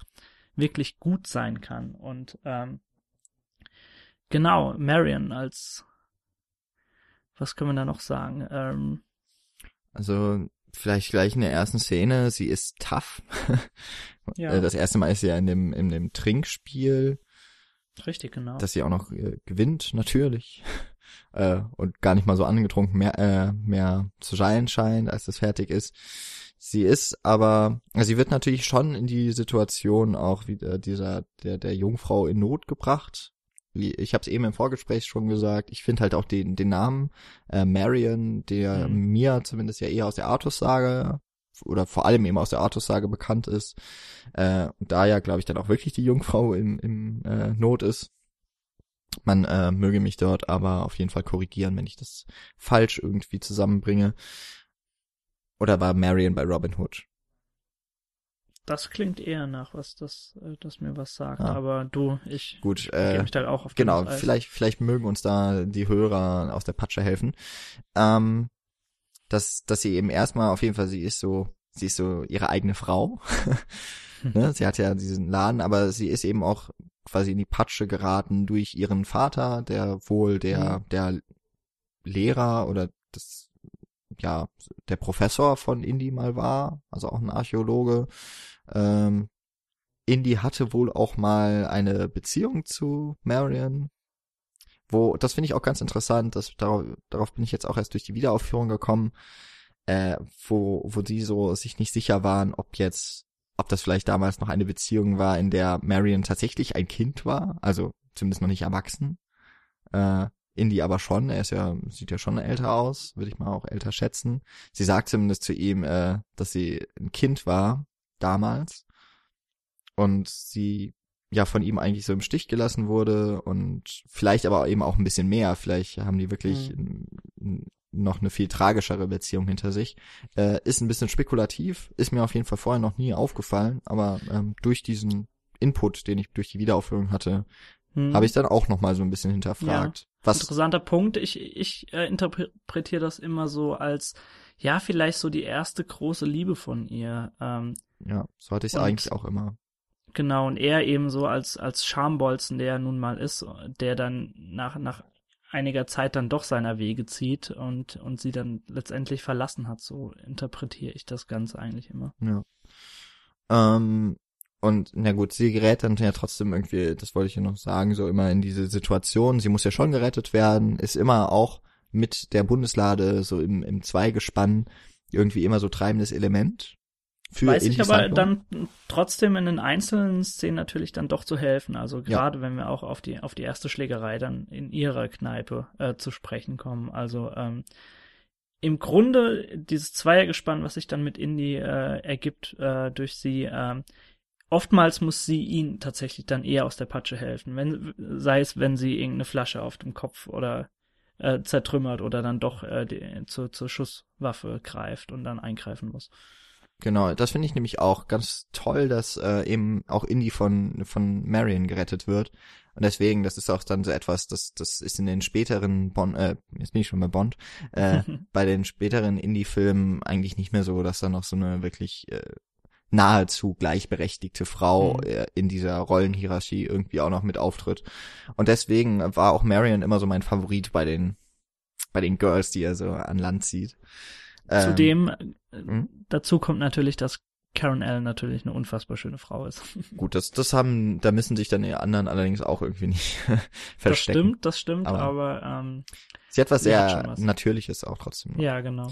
wirklich gut sein kann. Und ähm, Genau, Marion als was können wir da noch sagen? Ähm, also vielleicht gleich in der ersten Szene, sie ist tough. ja. Äh, das erste Mal ist sie ja in dem, in dem Trinkspiel Richtig, genau. Dass sie auch noch äh, gewinnt, natürlich. äh, und gar nicht mal so angetrunken mehr, äh, mehr zu sein scheint, als es fertig ist. Sie ist aber, also sie wird natürlich schon in die Situation auch wieder dieser, der, der Jungfrau in Not gebracht. Ich habe es eben im Vorgespräch schon gesagt, ich finde halt auch den, den Namen äh, Marion, der mhm. mir zumindest ja eher aus der Artus-Sage oder vor allem eben aus der Artus-Sage bekannt ist. Äh, und da ja, glaube ich, dann auch wirklich die Jungfrau im, im äh, Not ist. Man äh, möge mich dort aber auf jeden Fall korrigieren, wenn ich das falsch irgendwie zusammenbringe. Oder war Marion bei Robin Hood? Das klingt eher nach was, das, äh, das mir was sagt. Ah. Aber du, ich Gut, äh, mich da auch auf genau. Vielleicht, vielleicht mögen uns da die Hörer aus der Patsche helfen. Ähm, dass, dass sie eben erstmal auf jeden Fall, sie ist so, sie ist so ihre eigene Frau. ne? Sie hat ja diesen Laden, aber sie ist eben auch quasi in die Patsche geraten durch ihren Vater, der wohl der, mhm. der Lehrer oder das, ja, der Professor von Indy mal war, also auch ein Archäologe. Ähm, Indy hatte wohl auch mal eine Beziehung zu Marion, wo, das finde ich auch ganz interessant, dass darauf, darauf bin ich jetzt auch erst durch die Wiederaufführung gekommen, äh, wo, wo die so sich nicht sicher waren, ob jetzt, ob das vielleicht damals noch eine Beziehung war, in der Marion tatsächlich ein Kind war, also zumindest noch nicht erwachsen. Äh, Indy aber schon, er ist ja, sieht ja schon älter aus, würde ich mal auch älter schätzen. Sie sagt zumindest zu ihm, äh, dass sie ein Kind war, damals. Und sie ja von ihm eigentlich so im Stich gelassen wurde und vielleicht aber eben auch ein bisschen mehr. Vielleicht haben die wirklich mhm. noch eine viel tragischere Beziehung hinter sich. Äh, ist ein bisschen spekulativ, ist mir auf jeden Fall vorher noch nie aufgefallen, aber ähm, durch diesen Input, den ich durch die Wiederaufführung hatte, hm. habe ich dann auch noch mal so ein bisschen hinterfragt. Ja, was interessanter Punkt. Ich ich äh, interpretiere das immer so als ja vielleicht so die erste große Liebe von ihr. Ähm, ja, so hatte ich es eigentlich auch immer. Genau, und er eben so als, als Schambolzen, der er nun mal ist, der dann nach, nach einiger Zeit dann doch seiner Wege zieht und, und sie dann letztendlich verlassen hat. So interpretiere ich das Ganze eigentlich immer. Ja. Ähm, und na gut, sie gerät dann ja trotzdem irgendwie, das wollte ich ja noch sagen, so immer in diese Situation. Sie muss ja schon gerettet werden, ist immer auch mit der Bundeslade so im, im Zweigespann irgendwie immer so treibendes Element für Weiß ich aber dann trotzdem in den einzelnen Szenen natürlich dann doch zu helfen. Also gerade ja. wenn wir auch auf die auf die erste Schlägerei dann in ihrer Kneipe äh, zu sprechen kommen. Also ähm, im Grunde dieses Zweiergespann, was sich dann mit Indy äh, ergibt äh, durch sie, äh, oftmals muss sie ihn tatsächlich dann eher aus der Patsche helfen, wenn sei es, wenn sie irgendeine Flasche auf dem Kopf oder äh, zertrümmert oder dann doch äh, die, zur, zur Schusswaffe greift und dann eingreifen muss. Genau, das finde ich nämlich auch ganz toll, dass äh, eben auch Indy von von Marion gerettet wird. Und deswegen, das ist auch dann so etwas, das das ist in den späteren Bond, äh, jetzt bin ich schon bei Bond, äh, bei den späteren Indie-Filmen eigentlich nicht mehr so, dass da noch so eine wirklich äh, nahezu gleichberechtigte Frau mhm. äh, in dieser Rollenhierarchie irgendwie auch noch mit auftritt. Und deswegen war auch Marion immer so mein Favorit bei den bei den Girls, die er so an Land zieht. Zudem, ähm, dazu kommt natürlich, dass Karen Allen natürlich eine unfassbar schöne Frau ist. Gut, das, das haben, da müssen sich dann die anderen allerdings auch irgendwie nicht verstecken. Das stimmt, das stimmt, aber, aber ähm, sie hat was sehr was. Natürliches auch trotzdem. Noch. Ja, genau.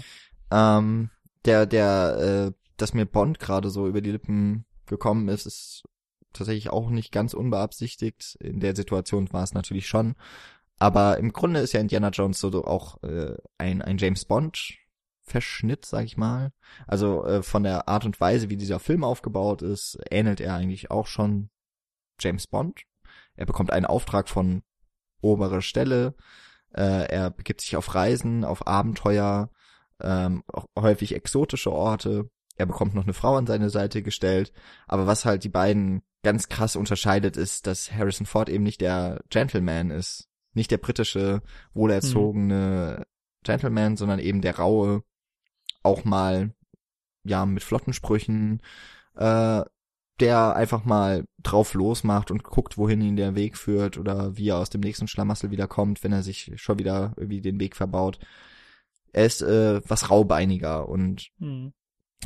Ähm, der, der, äh, dass mir Bond gerade so über die Lippen gekommen ist, ist tatsächlich auch nicht ganz unbeabsichtigt. In der Situation war es natürlich schon. Aber im Grunde ist ja Indiana Jones so auch äh, ein, ein James Bond Verschnitt, sag ich mal. Also äh, von der Art und Weise, wie dieser Film aufgebaut ist, ähnelt er eigentlich auch schon James Bond. Er bekommt einen Auftrag von oberer Stelle. Äh, er begibt sich auf Reisen, auf Abenteuer, ähm, häufig exotische Orte. Er bekommt noch eine Frau an seine Seite gestellt. Aber was halt die beiden ganz krass unterscheidet, ist, dass Harrison Ford eben nicht der Gentleman ist. Nicht der britische, wohlerzogene hm. Gentleman, sondern eben der raue, auch mal ja mit flotten Sprüchen, äh, der einfach mal drauf losmacht und guckt, wohin ihn der Weg führt oder wie er aus dem nächsten Schlamassel wiederkommt, wenn er sich schon wieder irgendwie den Weg verbaut. Er ist äh, was raubeiniger und mhm.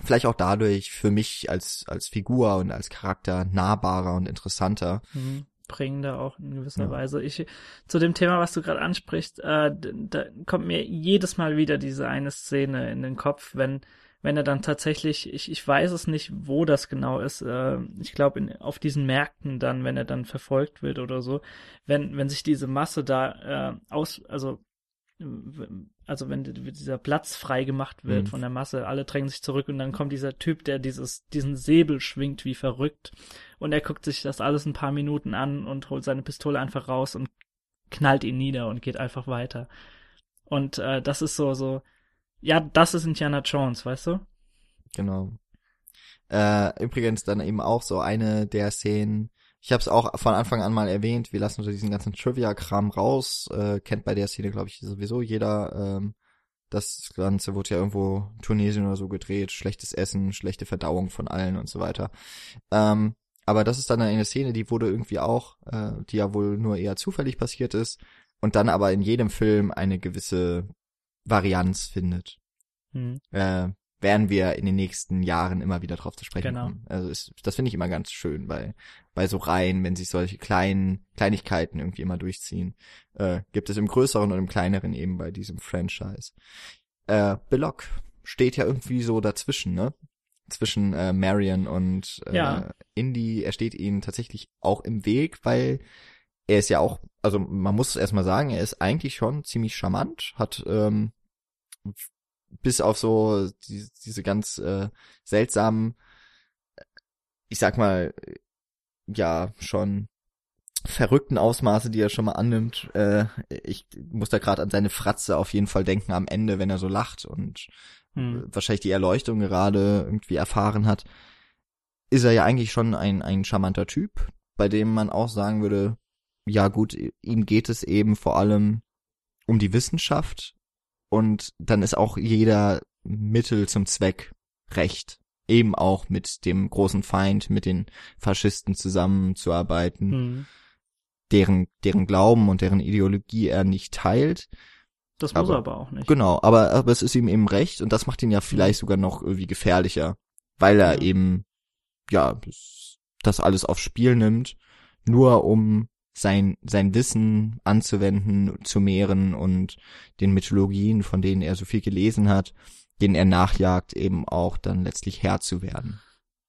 Vielleicht auch dadurch für mich als als Figur und als Charakter nahbarer und interessanter. Mhm. bringender auch in gewisser ja. Weise. Ich zu dem Thema, was du gerade ansprichst, äh, da kommt mir jedes Mal wieder diese eine Szene in den Kopf, wenn wenn er dann tatsächlich, ich, ich weiß es nicht, wo das genau ist, äh, ich glaube auf diesen Märkten dann, wenn er dann verfolgt wird oder so, wenn, wenn sich diese Masse da äh, aus, also also wenn dieser Platz frei gemacht wird mhm. von der Masse, alle drängen sich zurück und dann kommt dieser Typ, der dieses, diesen Säbel schwingt wie verrückt und er guckt sich das alles ein paar Minuten an und holt seine Pistole einfach raus und knallt ihn nieder und geht einfach weiter. Und äh, das ist so, so, ja, das ist Indiana Jones, weißt du? Genau. Äh, übrigens dann eben auch so eine der Szenen, ich habe es auch von Anfang an mal erwähnt, wir lassen so diesen ganzen Trivia-Kram raus, äh, kennt bei der Szene, glaube ich, sowieso jeder. Ähm, das Ganze wurde ja irgendwo in Tunesien oder so gedreht, schlechtes Essen, schlechte Verdauung von allen und so weiter. Ähm, aber das ist dann eine Szene, die wurde irgendwie auch, äh, die ja wohl nur eher zufällig passiert ist und dann aber in jedem Film eine gewisse Varianz findet. Hm. Äh, werden wir in den nächsten Jahren immer wieder drauf zu sprechen genau. kommen. Also ist, das finde ich immer ganz schön, weil bei so Reihen, wenn sich solche kleinen Kleinigkeiten irgendwie immer durchziehen, äh, gibt es im größeren und im kleineren eben bei diesem Franchise. Äh, Belloc steht ja irgendwie so dazwischen, ne? Zwischen äh, Marion und äh, ja. Indy. Er steht ihnen tatsächlich auch im Weg, weil er ist ja auch, also man muss erstmal sagen, er ist eigentlich schon ziemlich charmant, hat ähm, bis auf so die, diese ganz äh, seltsamen, ich sag mal, ja, schon verrückten Ausmaße, die er schon mal annimmt. Äh, ich muss da gerade an seine Fratze auf jeden Fall denken am Ende, wenn er so lacht und hm. wahrscheinlich die Erleuchtung gerade irgendwie erfahren hat. Ist er ja eigentlich schon ein, ein charmanter Typ, bei dem man auch sagen würde, ja gut, ihm geht es eben vor allem um die Wissenschaft und dann ist auch jeder Mittel zum Zweck recht. Eben auch mit dem großen Feind, mit den Faschisten zusammenzuarbeiten, mhm. deren, deren Glauben und deren Ideologie er nicht teilt. Das muss aber, er aber auch nicht. Genau, aber, aber es ist ihm eben recht und das macht ihn ja vielleicht sogar noch irgendwie gefährlicher, weil er ja. eben, ja, das alles aufs Spiel nimmt, nur um sein, sein Wissen anzuwenden, zu mehren und den Mythologien, von denen er so viel gelesen hat, denen er nachjagt, eben auch dann letztlich Herr zu werden.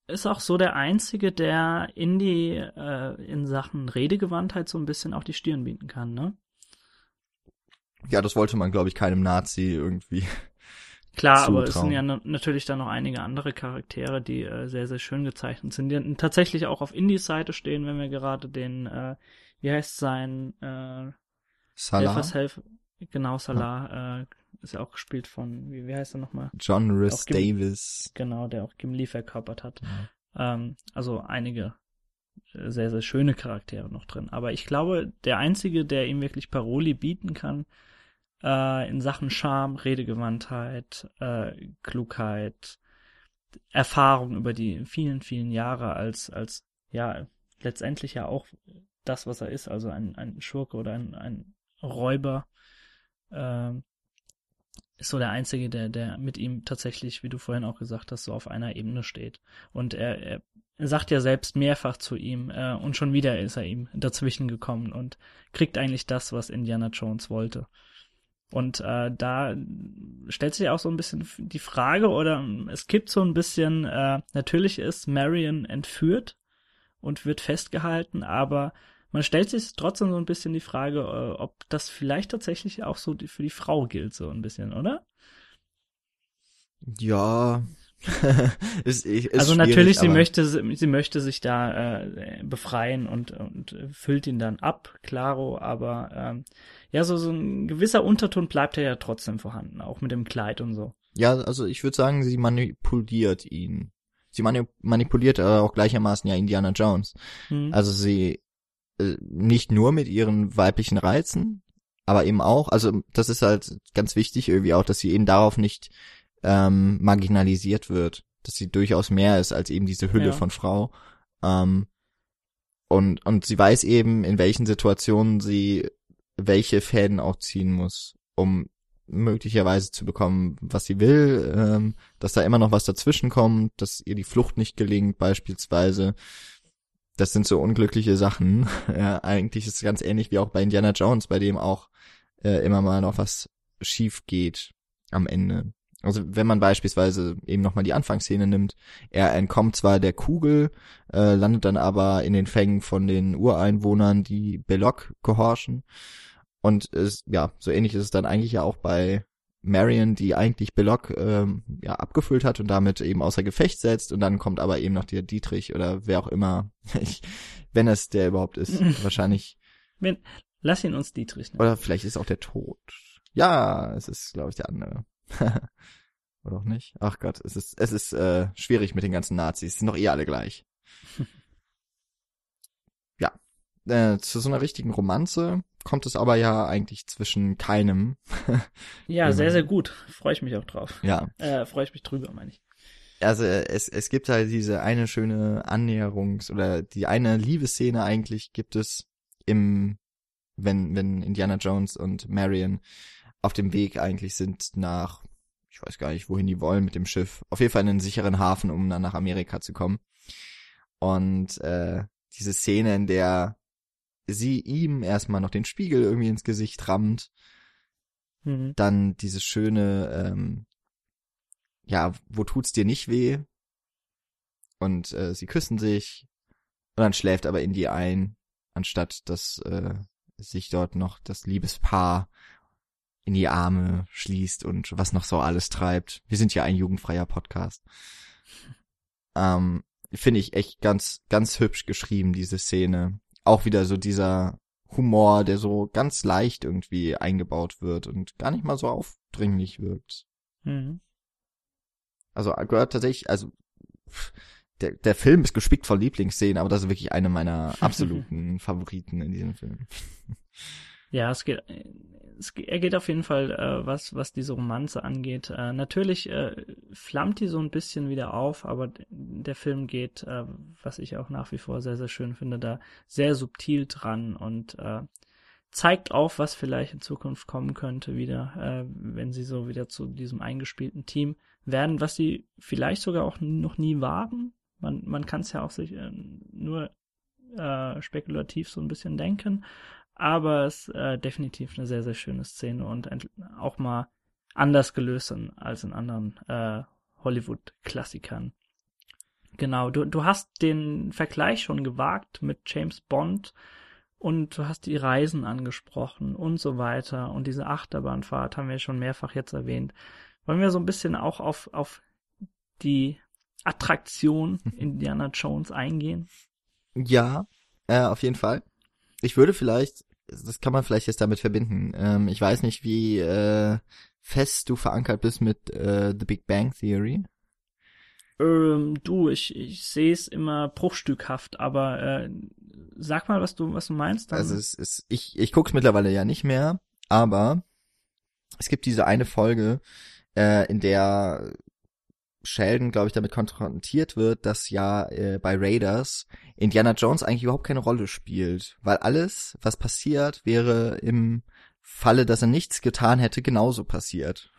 Ist auch so der Einzige, der Indie äh, in Sachen Redegewandtheit so ein bisschen auf die Stirn bieten kann, ne? Ja, das wollte man, glaube ich, keinem Nazi irgendwie. Klar, zutrauen. aber es sind ja natürlich dann noch einige andere Charaktere, die äh, sehr, sehr schön gezeichnet sind, die tatsächlich auch auf Indies Seite stehen, wenn wir gerade den äh, wie heißt sein äh, Salah? Helfershelfer, genau, Salah, ja. äh, ist ja auch gespielt von, wie, wie heißt er nochmal? John Rhys Davis. Genau, der auch Gimli verkörpert hat. Ja. Ähm, also einige äh, sehr, sehr schöne Charaktere noch drin. Aber ich glaube, der einzige, der ihm wirklich Paroli bieten kann, äh, in Sachen Charme, Redegewandtheit, äh, Klugheit, Erfahrung über die vielen, vielen Jahre als, als, ja, letztendlich ja auch das, was er ist, also ein, ein Schurke oder ein, ein Räuber, äh, ist so der Einzige, der, der mit ihm tatsächlich, wie du vorhin auch gesagt hast, so auf einer Ebene steht. Und er, er sagt ja selbst mehrfach zu ihm, äh, und schon wieder ist er ihm dazwischen gekommen und kriegt eigentlich das, was Indiana Jones wollte. Und äh, da stellt sich auch so ein bisschen die Frage, oder es gibt so ein bisschen, äh, natürlich ist Marion entführt und wird festgehalten, aber man stellt sich trotzdem so ein bisschen die Frage, äh, ob das vielleicht tatsächlich auch so für die Frau gilt, so ein bisschen, oder? Ja. ist, ist also natürlich, sie möchte, sie möchte sich da äh, befreien und, und füllt ihn dann ab, klaro, aber ähm, ja, so, so ein gewisser Unterton bleibt ja trotzdem vorhanden, auch mit dem Kleid und so. Ja, also ich würde sagen, sie manipuliert ihn. Sie manipuliert aber auch gleichermaßen ja Indiana Jones. Hm. Also sie äh, nicht nur mit ihren weiblichen Reizen, aber eben auch, also das ist halt ganz wichtig irgendwie auch, dass sie eben darauf nicht ähm, marginalisiert wird, dass sie durchaus mehr ist als eben diese Hülle ja. von Frau. Ähm, und, und sie weiß eben, in welchen Situationen sie welche Fäden auch ziehen muss, um möglicherweise zu bekommen, was sie will, ähm, dass da immer noch was dazwischen kommt, dass ihr die Flucht nicht gelingt beispielsweise das sind so unglückliche Sachen. ja, eigentlich ist es ganz ähnlich wie auch bei Indiana Jones, bei dem auch äh, immer mal noch was schief geht am Ende. Also wenn man beispielsweise eben nochmal die Anfangsszene nimmt, er entkommt zwar der Kugel, äh, landet dann aber in den Fängen von den Ureinwohnern, die Belloc gehorchen. Und ist, ja, so ähnlich ist es dann eigentlich ja auch bei Marion, die eigentlich Belloc ähm, ja abgefüllt hat und damit eben außer Gefecht setzt und dann kommt aber eben noch der Dietrich oder wer auch immer, wenn es der überhaupt ist, wahrscheinlich. Wenn, lass ihn uns Dietrich nennen. Oder vielleicht ist auch der Tod. Ja, es ist, glaube ich, der andere. Oder auch nicht? Ach Gott, es ist, es ist äh, schwierig mit den ganzen Nazis. sind doch eh alle gleich. ja. Äh, zu so einer richtigen Romanze kommt es aber ja eigentlich zwischen keinem. ja, sehr, sehr gut. Freue ich mich auch drauf. Ja. Äh, Freue ich mich drüber, meine ich. Also es, es gibt halt diese eine schöne Annäherungs- oder die eine Liebesszene eigentlich gibt es im, wenn, wenn Indiana Jones und Marion auf dem Weg eigentlich sind nach, ich weiß gar nicht, wohin die wollen mit dem Schiff. Auf jeden Fall in einen sicheren Hafen, um dann nach Amerika zu kommen. Und äh, diese Szene, in der sie ihm erstmal noch den Spiegel irgendwie ins Gesicht rammt, mhm. dann diese schöne, ähm, ja, wo tut's dir nicht weh? Und äh, sie küssen sich und dann schläft aber Indy ein, anstatt dass äh, sich dort noch das Liebespaar in die Arme schließt und was noch so alles treibt. Wir sind ja ein jugendfreier Podcast. Ähm, Finde ich echt ganz, ganz hübsch geschrieben, diese Szene. Auch wieder so dieser Humor, der so ganz leicht irgendwie eingebaut wird und gar nicht mal so aufdringlich wirkt. Mhm. Also gehört tatsächlich, also der, der Film ist gespickt von Lieblingsszenen, aber das ist wirklich eine meiner absoluten Favoriten in diesem Film. Ja, es geht, es, er geht auf jeden Fall, äh, was, was diese Romanze angeht. Äh, natürlich äh, flammt die so ein bisschen wieder auf, aber der Film geht, äh, was ich auch nach wie vor sehr, sehr schön finde, da sehr subtil dran und äh, zeigt auf, was vielleicht in Zukunft kommen könnte wieder, äh, wenn sie so wieder zu diesem eingespielten Team werden, was sie vielleicht sogar auch noch nie waren. Man, man kann es ja auch sich äh, nur äh, spekulativ so ein bisschen denken, aber es ist äh, definitiv eine sehr, sehr schöne Szene und auch mal anders gelöst als in anderen äh, Hollywood-Klassikern. Genau, du, du hast den Vergleich schon gewagt mit James Bond und du hast die Reisen angesprochen und so weiter und diese Achterbahnfahrt haben wir schon mehrfach jetzt erwähnt. Wollen wir so ein bisschen auch auf, auf die Attraktion Indiana Jones eingehen? Ja, äh, auf jeden Fall. Ich würde vielleicht das kann man vielleicht jetzt damit verbinden. Ähm, ich weiß nicht, wie äh, fest du verankert bist mit äh, The Big Bang Theory. Ähm, du, ich, ich sehe es immer bruchstückhaft, aber äh, sag mal, was du, was du meinst. Dann. Also es ist, ich, ich gucke mittlerweile ja nicht mehr, aber es gibt diese eine Folge, äh, in der Sheldon, glaube ich, damit konfrontiert wird, dass ja äh, bei Raiders Indiana Jones eigentlich überhaupt keine Rolle spielt, weil alles, was passiert, wäre im Falle, dass er nichts getan hätte, genauso passiert.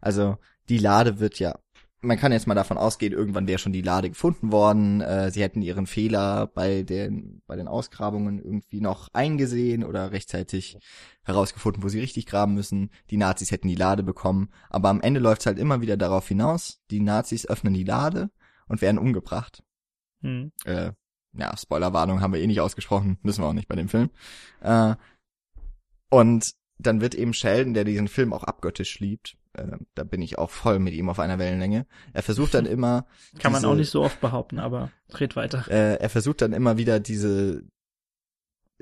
Also die Lade wird ja man kann jetzt mal davon ausgehen, irgendwann wäre schon die Lade gefunden worden. Äh, sie hätten ihren Fehler bei den, bei den Ausgrabungen irgendwie noch eingesehen oder rechtzeitig herausgefunden, wo sie richtig graben müssen. Die Nazis hätten die Lade bekommen. Aber am Ende läuft es halt immer wieder darauf hinaus, die Nazis öffnen die Lade und werden umgebracht. Hm. Äh, ja, Spoilerwarnung haben wir eh nicht ausgesprochen, müssen wir auch nicht bei dem Film. Äh, und dann wird eben Sheldon, der diesen Film auch abgöttisch liebt, äh, da bin ich auch voll mit ihm auf einer Wellenlänge. Er versucht dann immer. Kann diese, man auch nicht so oft behaupten, aber red weiter. Äh, er versucht dann immer wieder diese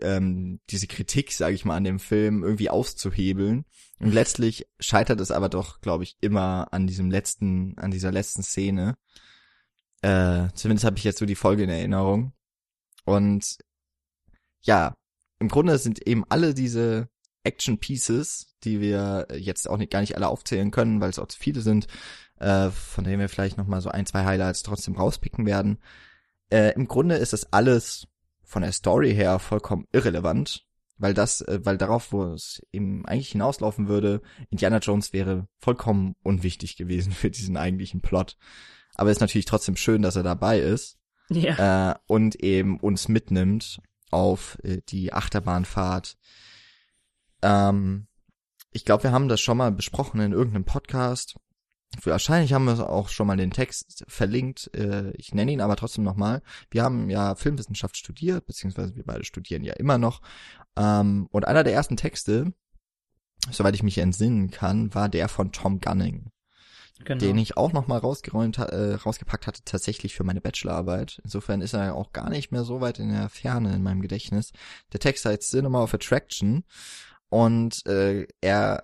ähm, diese Kritik, sage ich mal, an dem Film irgendwie auszuhebeln. Und letztlich scheitert es aber doch, glaube ich, immer an diesem letzten, an dieser letzten Szene. Äh, zumindest habe ich jetzt so die Folge in Erinnerung. Und ja, im Grunde sind eben alle diese Action Pieces, die wir jetzt auch nicht, gar nicht alle aufzählen können, weil es auch zu viele sind, äh, von denen wir vielleicht nochmal so ein, zwei Highlights trotzdem rauspicken werden. Äh, Im Grunde ist das alles von der Story her vollkommen irrelevant, weil das, äh, weil darauf, wo es eben eigentlich hinauslaufen würde, Indiana Jones wäre vollkommen unwichtig gewesen für diesen eigentlichen Plot. Aber es ist natürlich trotzdem schön, dass er dabei ist. Ja. äh, und eben uns mitnimmt auf äh, die Achterbahnfahrt. Ähm, ich glaube, wir haben das schon mal besprochen in irgendeinem Podcast. Wahrscheinlich haben wir auch schon mal den Text verlinkt. Äh, ich nenne ihn aber trotzdem nochmal. Wir haben ja Filmwissenschaft studiert, beziehungsweise wir beide studieren ja immer noch. Ähm, und einer der ersten Texte, soweit ich mich entsinnen kann, war der von Tom Gunning Genau. den ich auch noch mal rausgeräumt, äh, rausgepackt hatte, tatsächlich für meine Bachelorarbeit. Insofern ist er auch gar nicht mehr so weit in der Ferne in meinem Gedächtnis. Der Text heißt Cinema of Attraction und äh, er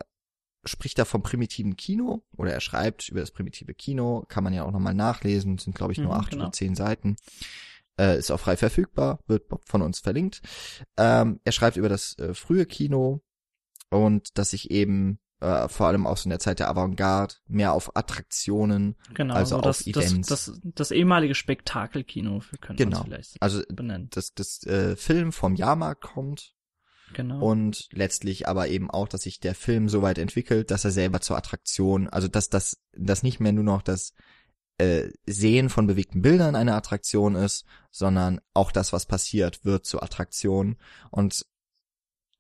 spricht da vom primitiven Kino oder er schreibt über das primitive Kino, kann man ja auch noch mal nachlesen, sind glaube ich nur Mhm, acht genau. oder zehn Seiten. Äh, ist auch frei verfügbar, wird von uns verlinkt. Ähm, er schreibt über das äh, frühe Kino und dass sich eben äh, vor allem auch so in der Zeit der Avantgarde mehr auf Attraktionen, genau, also so auf das, das, Events. das, das ehemalige Spektakelkino, könnte Genau. man vielleicht also benennen. das, das äh, Film vom Jahrmarkt kommt Genau. und letztlich aber eben auch, dass sich der Film so weit entwickelt, dass er selber zur Attraktion, also dass das, dass nicht mehr nur noch das äh, Sehen von bewegten Bildern eine Attraktion ist, sondern auch das, was passiert, wird zur Attraktion. Und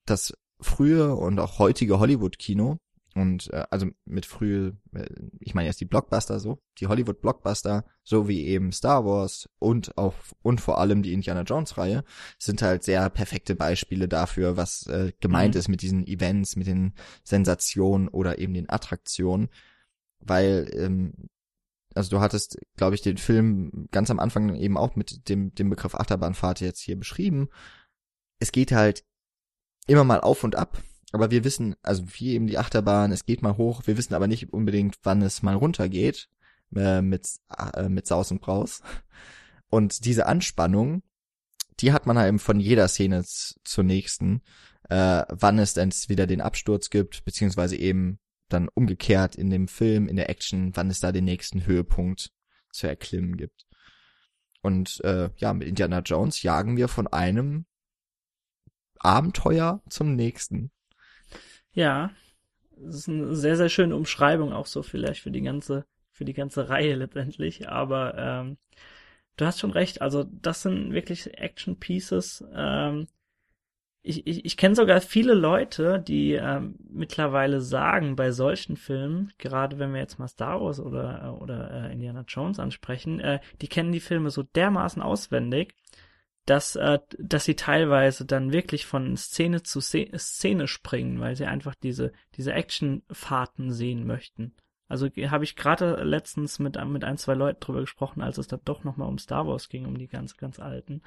das frühe und auch heutige Hollywood-Kino und äh, also mit frühe, äh, ich meine jetzt die Blockbuster so, die Hollywood-Blockbuster, so wie eben Star Wars und auch und vor allem die Indiana Jones-Reihe, sind halt sehr perfekte Beispiele dafür, was äh, gemeint Mhm. ist mit diesen Events, mit den Sensationen oder eben den Attraktionen, weil ähm, also du hattest, glaube ich, den Film ganz am Anfang eben auch mit dem dem Begriff Achterbahnfahrt jetzt hier beschrieben. Es geht halt immer mal auf und ab, aber wir wissen, also wie eben die Achterbahn, es geht mal hoch, wir wissen aber nicht unbedingt, wann es mal runter geht äh, mit äh, mit Saus und Braus. Und diese Anspannung, die hat man halt eben von jeder Szene zur nächsten, äh, wann es denn wieder den Absturz gibt, beziehungsweise eben dann umgekehrt in dem Film, in der Action, wann es da den nächsten Höhepunkt zu erklimmen gibt. Und äh, ja, mit Indiana Jones jagen wir von einem Abenteuer zum nächsten. Ja, das ist eine sehr, sehr schöne Umschreibung auch so vielleicht für die ganze, für die ganze Reihe letztendlich. Aber ähm, du hast schon recht, also das sind wirklich Action Pieces. Ähm, ich ich, ich kenne sogar viele Leute, die ähm, mittlerweile sagen bei solchen Filmen, gerade wenn wir jetzt mal Star Wars oder, äh, oder äh, Indiana Jones ansprechen, äh, die kennen die Filme so dermaßen auswendig, dass, äh, dass sie teilweise dann wirklich von Szene zu Szene springen, weil sie einfach diese, diese Actionfahrten sehen möchten. Also habe ich gerade letztens mit, mit ein, zwei Leuten drüber gesprochen, als es dann doch nochmal um Star Wars ging, um die ganz, ganz alten.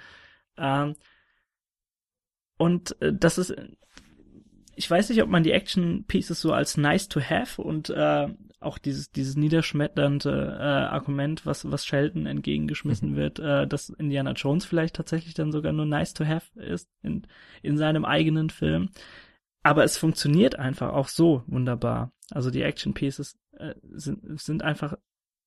Ähm, und äh, das ist, ich weiß nicht, ob man die Action Pieces so als nice to have und äh, auch dieses dieses niederschmetternde äh, Argument, was was Sheldon entgegengeschmissen wird, äh, dass Indiana Jones vielleicht tatsächlich dann sogar nur nice to have ist in in seinem eigenen Film. Aber es funktioniert einfach auch so wunderbar. Also die Action Pieces äh, sind sind einfach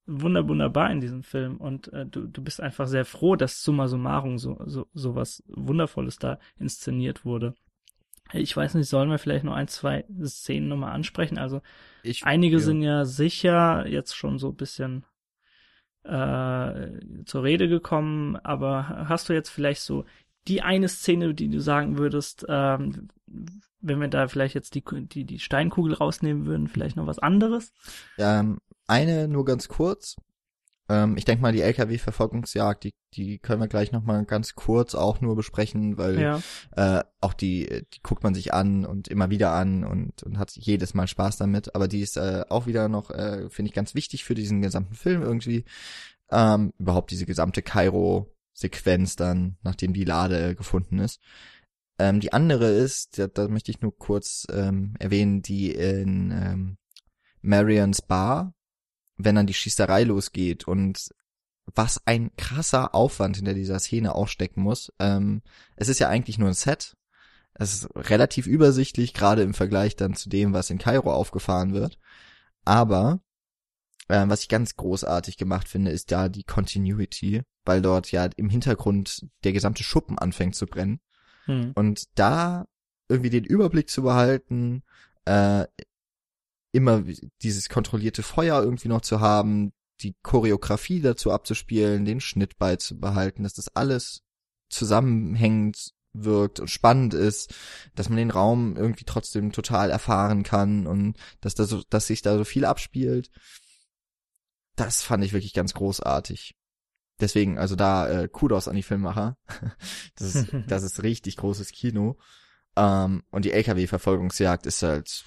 wunder wunderbar in diesem Film und äh, du du bist einfach sehr froh, dass summa summarum so so so was wundervolles da inszeniert wurde. Ich weiß nicht, sollen wir vielleicht noch ein, zwei Szenen nochmal ansprechen? Also Ich, einige ja. sind ja sicher jetzt schon so ein bisschen äh, zur Rede gekommen, aber hast du jetzt vielleicht so die eine Szene, die du sagen würdest, ähm, wenn wir da vielleicht jetzt die, die, die Steinkugel rausnehmen würden, vielleicht noch was anderes? Ähm, eine nur ganz kurz. Ähm, ich denke mal, die LKW-Verfolgungsjagd, die, die können wir gleich noch mal ganz kurz auch nur besprechen, weil Ja, äh, auch die, die guckt man sich an und immer wieder an und, und hat jedes Mal Spaß damit. Aber die ist äh, auch wieder noch, äh, finde ich, ganz wichtig für diesen gesamten Film irgendwie. Ähm, überhaupt diese gesamte Kairo-Sequenz dann, nachdem die Lade gefunden ist. Ähm, die andere ist, da, da möchte ich nur kurz ähm, erwähnen, die in ähm, Marions Bar, wenn dann die Schießerei losgeht und was ein krasser Aufwand hinter dieser Szene auch stecken muss. Ähm, es ist ja eigentlich nur ein Set. Es ist relativ übersichtlich, gerade im Vergleich dann zu dem, was in Kairo aufgefahren wird. Aber äh, was ich ganz großartig gemacht finde, ist da die Continuity, weil dort ja im Hintergrund der gesamte Schuppen anfängt zu brennen. hm. Und da irgendwie den Überblick zu behalten, äh, immer dieses kontrollierte Feuer irgendwie noch zu haben, die Choreografie dazu abzuspielen, den Schnitt beizubehalten, dass das alles zusammenhängend wirkt und spannend ist, dass man den Raum irgendwie trotzdem total erfahren kann und dass da so, dass sich da so viel abspielt. Das fand ich wirklich ganz großartig. Deswegen, also da äh, Kudos an die Filmmacher. das ist, das ist richtig großes Kino. Ähm, und die LKW-Verfolgungsjagd ist halt,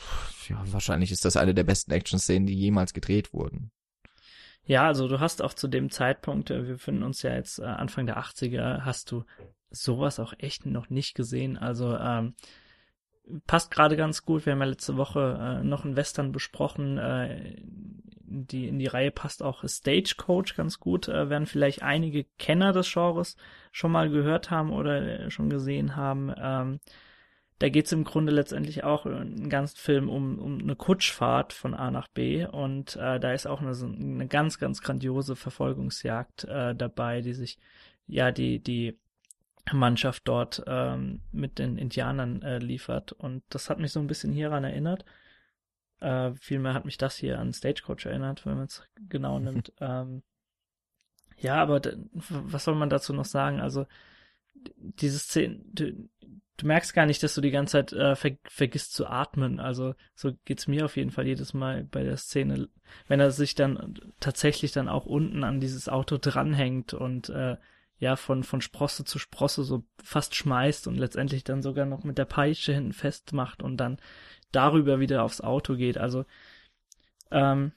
ja, wahrscheinlich ist das eine der besten Action-Szenen, die jemals gedreht wurden. Ja, also du hast auch zu dem Zeitpunkt, äh, wir befinden uns ja jetzt äh, Anfang der 80er, hast du sowas auch echt noch nicht gesehen. Also ähm, passt gerade ganz gut. Wir haben ja letzte Woche äh, noch einen Western besprochen. Äh, die, in die Reihe passt auch Stagecoach ganz gut. Äh, werden vielleicht einige Kenner des Genres schon mal gehört haben oder äh, schon gesehen haben. Ähm, da geht es im Grunde letztendlich auch einen ganzen Film um, um eine Kutschfahrt von A nach B und äh, da ist auch eine, eine ganz, ganz grandiose Verfolgungsjagd äh, dabei, die sich ja die, die Mannschaft dort ähm, mit den Indianern äh, liefert. Und das hat mich so ein bisschen hieran erinnert. Äh, vielmehr hat mich das hier an Stagecoach erinnert, wenn man es genau nimmt. ähm, ja, aber was soll man dazu noch sagen? Also diese Szene, du, merkst gar nicht, dass du die ganze Zeit äh, ver vergisst zu atmen. Also so geht's mir auf jeden Fall jedes Mal bei der Szene, wenn er sich dann tatsächlich dann auch unten an dieses Auto dranhängt und äh, ja von von Sprosse zu Sprosse so fast schmeißt und letztendlich dann sogar noch mit der Peitsche hinten festmacht und dann darüber wieder aufs Auto geht. Also ähm,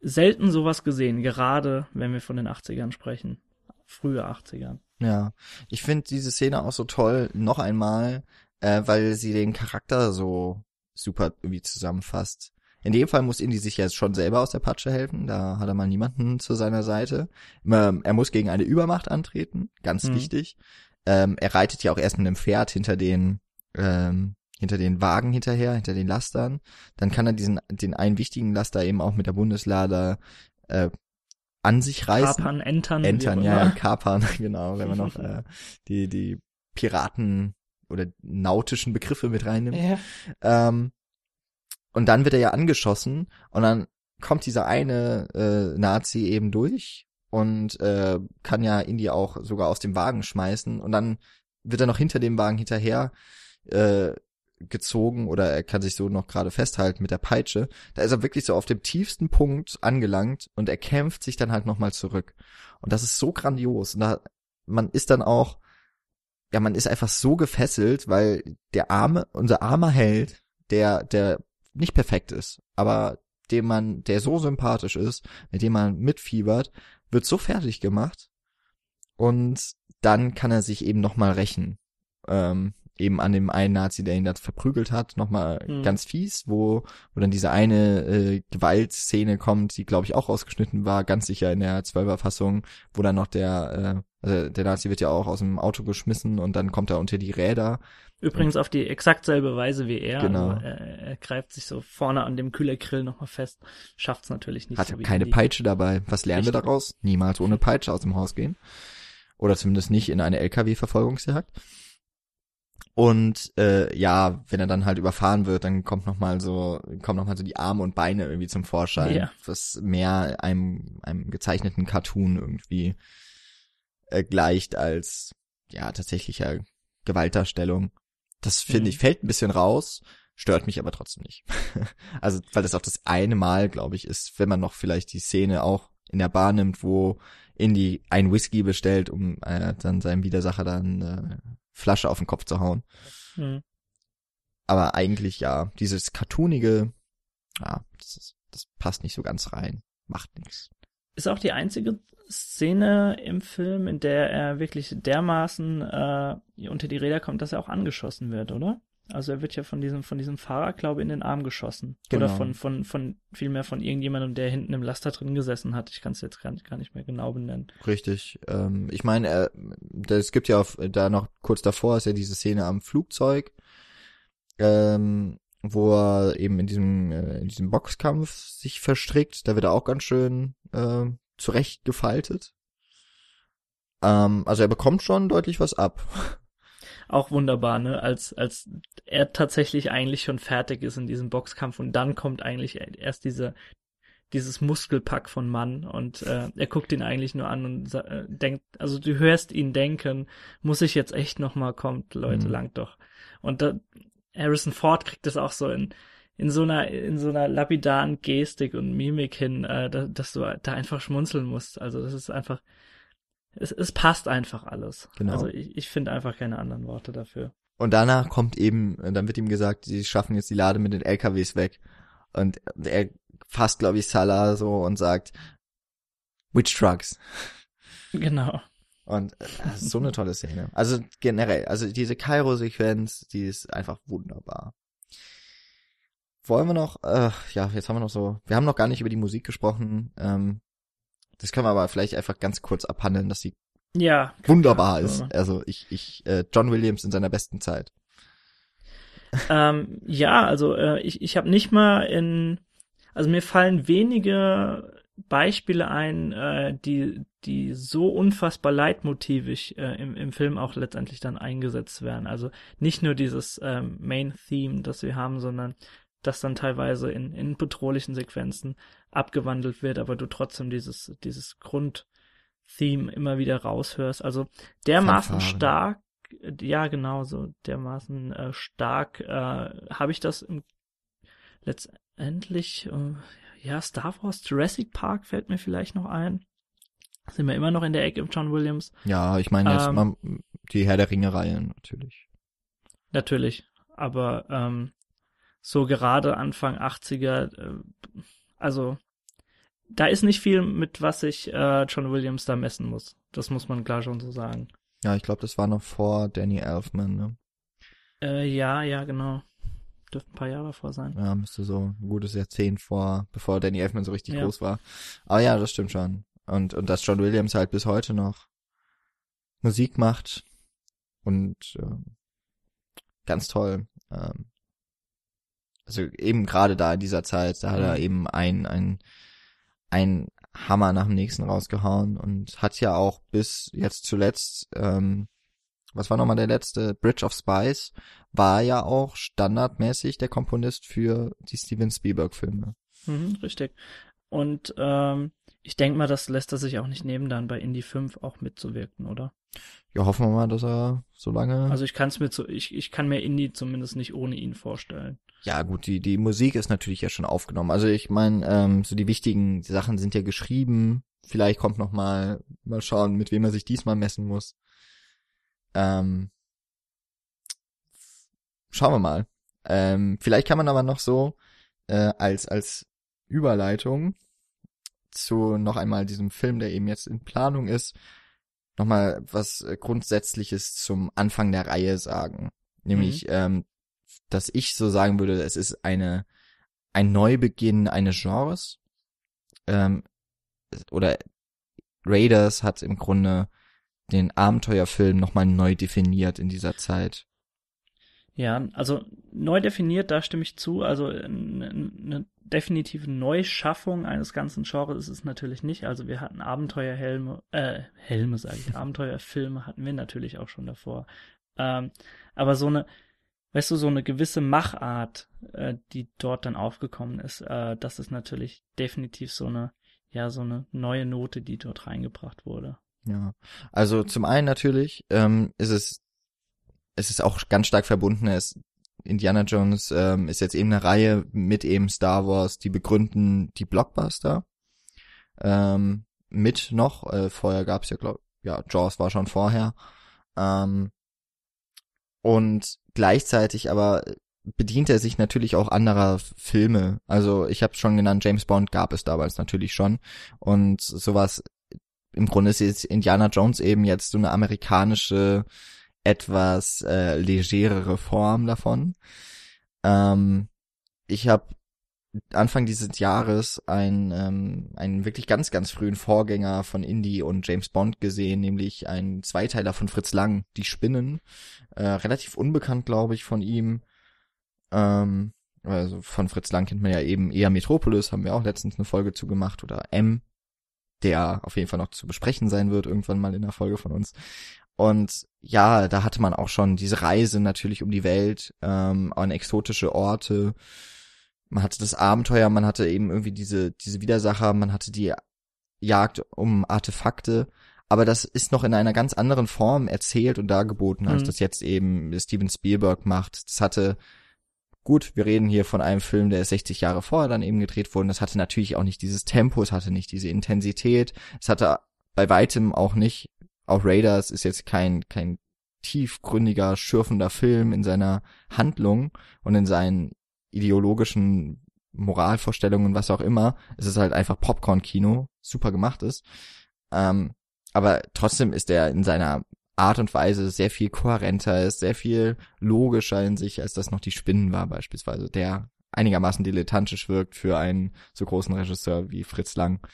selten sowas gesehen, gerade wenn wir von den 80ern sprechen, frühe 80ern. Ja, ich finde diese Szene auch so toll, noch einmal, äh, weil sie den Charakter so super irgendwie zusammenfasst. In dem Fall muss Indy sich jetzt schon selber aus der Patsche helfen. Da hat er mal niemanden zu seiner Seite. Er muss gegen eine Übermacht antreten, ganz mhm. wichtig. Ähm, er reitet ja auch erst mit einem Pferd hinter den ähm, hinter den Wagen hinterher, hinter den Lastern. Dann kann er diesen den einen wichtigen Laster eben auch mit der Bundeslader äh, an sich reißen. Kapern, entern. Entern, ja, kapern, genau, wenn man noch äh, die die Piraten oder nautischen Begriffe mit reinnimmt. Ja. Ähm, und dann wird er ja angeschossen und dann kommt dieser eine äh, Nazi eben durch und äh, kann ja Indy auch sogar aus dem Wagen schmeißen und dann wird er noch hinter dem Wagen hinterher äh, gezogen oder er kann sich so noch gerade festhalten mit der Peitsche. Da ist er wirklich so auf dem tiefsten Punkt angelangt und er kämpft sich dann halt nochmal zurück. Und das ist so grandios. Und da, man ist dann auch, ja, man ist einfach so gefesselt, weil der arme, unser armer Held, der, der nicht perfekt ist, aber dem man, der so sympathisch ist, mit dem man mitfiebert, wird so fertig gemacht und dann kann er sich eben nochmal rächen. Ähm, eben an dem einen Nazi, der ihn da verprügelt hat, nochmal mhm. ganz fies, wo, wo dann diese eine äh, Gewaltszene kommt, die glaube ich auch ausgeschnitten war, ganz sicher in der Zwölferfassung, wo dann noch der, äh, also der Nazi wird ja auch aus dem Auto geschmissen und dann kommt er unter die Räder Übrigens auf die exakt selbe Weise wie er. Genau. Also er, er greift sich so vorne an dem Kühlergrill nochmal fest. Schafft's natürlich nicht. Hat so keine Peitsche dabei. Was lernen Richtig. wir daraus? Niemals ohne Peitsche aus dem Haus gehen. Oder zumindest nicht in eine LKW-Verfolgungsjagd. Und äh, ja, wenn er dann halt überfahren wird, dann kommt noch mal so kommen noch mal so die Arme und Beine irgendwie zum Vorschein, ja. was mehr einem einem gezeichneten Cartoon irgendwie äh, gleicht als ja tatsächlicher Gewaltdarstellung. Das finde mhm. ich fällt ein bisschen raus, stört mich aber trotzdem nicht. also, weil das auch das eine Mal, glaube ich, ist, wenn man noch vielleicht die Szene auch in der Bar nimmt, wo Indy ein Whisky bestellt, um äh, dann seinem Widersacher dann äh, Flasche auf den Kopf zu hauen. Mhm. Aber eigentlich ja, dieses cartoonige, ja, das, ist, das passt nicht so ganz rein. Macht nichts. Ist auch die einzige Szene im Film, in der er wirklich dermaßen äh, unter die Räder kommt, dass er auch angeschossen wird, oder? Also er wird ja von diesem, von diesem Fahrer, glaube ich, in den Arm geschossen. Genau. Oder von, von, von, vielmehr von irgendjemandem, der hinten im Laster drin gesessen hat. Ich kann es jetzt gar nicht, gar nicht mehr genau benennen. Richtig. Ähm, ich meine, es gibt ja auf, da noch kurz davor ist ja diese Szene am Flugzeug, ähm, wo er eben in diesem, äh, in diesem Boxkampf sich verstrickt. Da wird er auch ganz schön äh, zurecht gefaltet. Ähm, also er bekommt schon deutlich was ab. Auch wunderbar, ne? Als, als er tatsächlich eigentlich schon fertig ist in diesem Boxkampf und dann kommt eigentlich erst diese, dieses Muskelpack von Mann und äh, er guckt ihn eigentlich nur an und äh, denkt, also du hörst ihn denken, muss ich jetzt echt noch mal kommt, Leute, mhm. langt doch. Und da, Harrison Ford kriegt das auch so in in so einer in so einer lapidaren Gestik und Mimik hin, äh, da, dass du da einfach schmunzeln musst. Also das ist einfach es, es passt einfach alles. Genau. Also ich, ich finde einfach keine anderen Worte dafür. Und danach kommt eben, dann wird ihm gesagt, sie schaffen jetzt die Lade mit den LKWs weg. Und er fasst, glaube ich, Salah so und sagt, which trucks? Genau. Und äh, das ist so eine tolle Szene. Also generell, also diese Kairo-Sequenz, die ist einfach wunderbar. Wollen wir noch, äh, ja, jetzt haben wir noch so, wir haben noch gar nicht über die Musik gesprochen. Ähm, das können wir aber vielleicht einfach ganz kurz abhandeln, dass sie ja, wunderbar ist. Also ich, ich, äh, John Williams in seiner besten Zeit. Ähm, ja, also äh, ich, ich habe nicht mal in, also mir fallen wenige Beispiele ein, äh, die, die so unfassbar leitmotivig äh, im, im Film auch letztendlich dann eingesetzt werden. Also nicht nur dieses ähm, Main-Theme, das wir haben, sondern das dann teilweise in, in bedrohlichen Sequenzen abgewandelt wird, aber du trotzdem dieses, dieses Grundtheme immer wieder raushörst. Also dermaßen Fanfare. stark, ja genau so, dermaßen äh, stark äh, habe ich das im, letztendlich, äh, ja, Star Wars Jurassic Park fällt mir vielleicht noch ein. Sind wir immer noch in der Ecke im John Williams. Ja, ich meine jetzt ähm, mal die Herr der Ringe-Reihe natürlich. Natürlich, aber ähm, so gerade Anfang 80er, äh, also da ist nicht viel, mit was sich äh, John Williams da messen muss. Das muss man klar schon so sagen. Ja, ich glaube, das war noch vor Danny Elfman, ne? Äh, ja, ja, genau. Dürfte ein paar Jahre vor sein. Ja, müsste so ein gutes Jahrzehnt vor, bevor Danny Elfman so richtig ja. groß war. Aber ja, das stimmt schon. Und, und dass John Williams halt bis heute noch Musik macht und äh, ganz toll. Ähm, also eben gerade da in dieser Zeit, da hat er mhm. eben ein, ein, ein Hammer nach dem nächsten rausgehauen und hat ja auch bis jetzt zuletzt, ähm, was war nochmal der letzte? Bridge of Spies war ja auch standardmäßig der Komponist für die Steven Spielberg-Filme. Mhm, richtig. Und ähm, ich denke mal, das lässt er sich auch nicht nehmen, dann bei Indie 5 auch mitzuwirken, oder? Ja, hoffen wir mal, dass er so lange. Also ich kann es mir zu, ich, ich kann mir Indie zumindest nicht ohne ihn vorstellen. Ja, gut, die, die Musik ist natürlich ja schon aufgenommen. Also ich meine, ähm, so die wichtigen Sachen sind ja geschrieben. Vielleicht kommt noch mal, mal schauen, mit wem er sich diesmal messen muss. Ähm, schauen wir mal. Ähm, vielleicht kann man aber noch so äh, als als Überleitung zu noch einmal diesem Film, der eben jetzt in Planung ist, noch mal was äh, Grundsätzliches zum Anfang der Reihe sagen. Nämlich, mhm. ähm, dass ich so sagen würde, es ist eine ein Neubeginn eines Genres. Ähm, oder Raiders hat im Grunde den Abenteuerfilm nochmal neu definiert in dieser Zeit. Ja, also neu definiert, da stimme ich zu. Also eine, eine definitive Neuschaffung eines ganzen Genres ist es natürlich nicht. Also wir hatten Abenteuerhelme, äh, Helme sage ich, Abenteuerfilme hatten wir natürlich auch schon davor. Ähm, aber so eine, weißt du, so eine gewisse Machart, äh, die dort dann aufgekommen ist, äh, das ist natürlich definitiv so eine, ja, so eine neue Note, die dort reingebracht wurde. Ja, also zum einen natürlich ähm, ist es es ist auch ganz stark verbunden. Es, Indiana Jones ähm, ist jetzt eben eine Reihe mit eben Star Wars, die begründen die Blockbuster ähm, mit noch. Äh, vorher gab's ja, glaub, ja, Jaws war schon vorher. Ähm, und gleichzeitig aber bedient er sich natürlich auch anderer Filme. Also ich habe schon genannt, James Bond gab es damals natürlich schon. Und sowas, im Grunde ist jetzt Indiana Jones eben jetzt so eine amerikanische etwas äh, legerere Form davon. Ähm, ich habe Anfang dieses Jahres ein, ähm, einen wirklich ganz, ganz frühen Vorgänger von Indie und James Bond gesehen, nämlich ein Zweiteiler von Fritz Lang, Die Spinnen. Äh, relativ unbekannt, glaube ich, von ihm. Ähm, also von Fritz Lang kennt man ja eben eher Metropolis, haben wir auch letztens eine Folge zu gemacht, oder M, der auf jeden Fall noch zu besprechen sein wird, irgendwann mal in der Folge von uns. Und ja, da hatte man auch schon diese Reise natürlich um die Welt, ähm, an exotische Orte. man hatte das Abenteuer, man hatte eben irgendwie diese, diese Widersacher, man hatte die Jagd um Artefakte, aber das ist noch in einer ganz anderen Form erzählt und dargeboten, als Mhm. das jetzt eben Steven Spielberg macht. Das hatte, gut, wir reden hier von einem Film, der 60 Jahre vorher dann eben gedreht wurde. Das hatte natürlich auch nicht dieses Tempo, es hatte nicht diese Intensität, es hatte bei weitem auch nicht, auch Raiders ist jetzt kein, kein tiefgründiger, schürfender Film in seiner Handlung und in seinen ideologischen Moralvorstellungen, was auch immer. Es ist halt einfach Popcorn-Kino, super gemacht ist. Ähm, aber trotzdem ist er in seiner Art und Weise sehr viel kohärenter, ist sehr viel logischer in sich, als das noch die Spinnen war beispielsweise, der einigermaßen dilettantisch wirkt für einen so großen Regisseur wie Fritz Lang.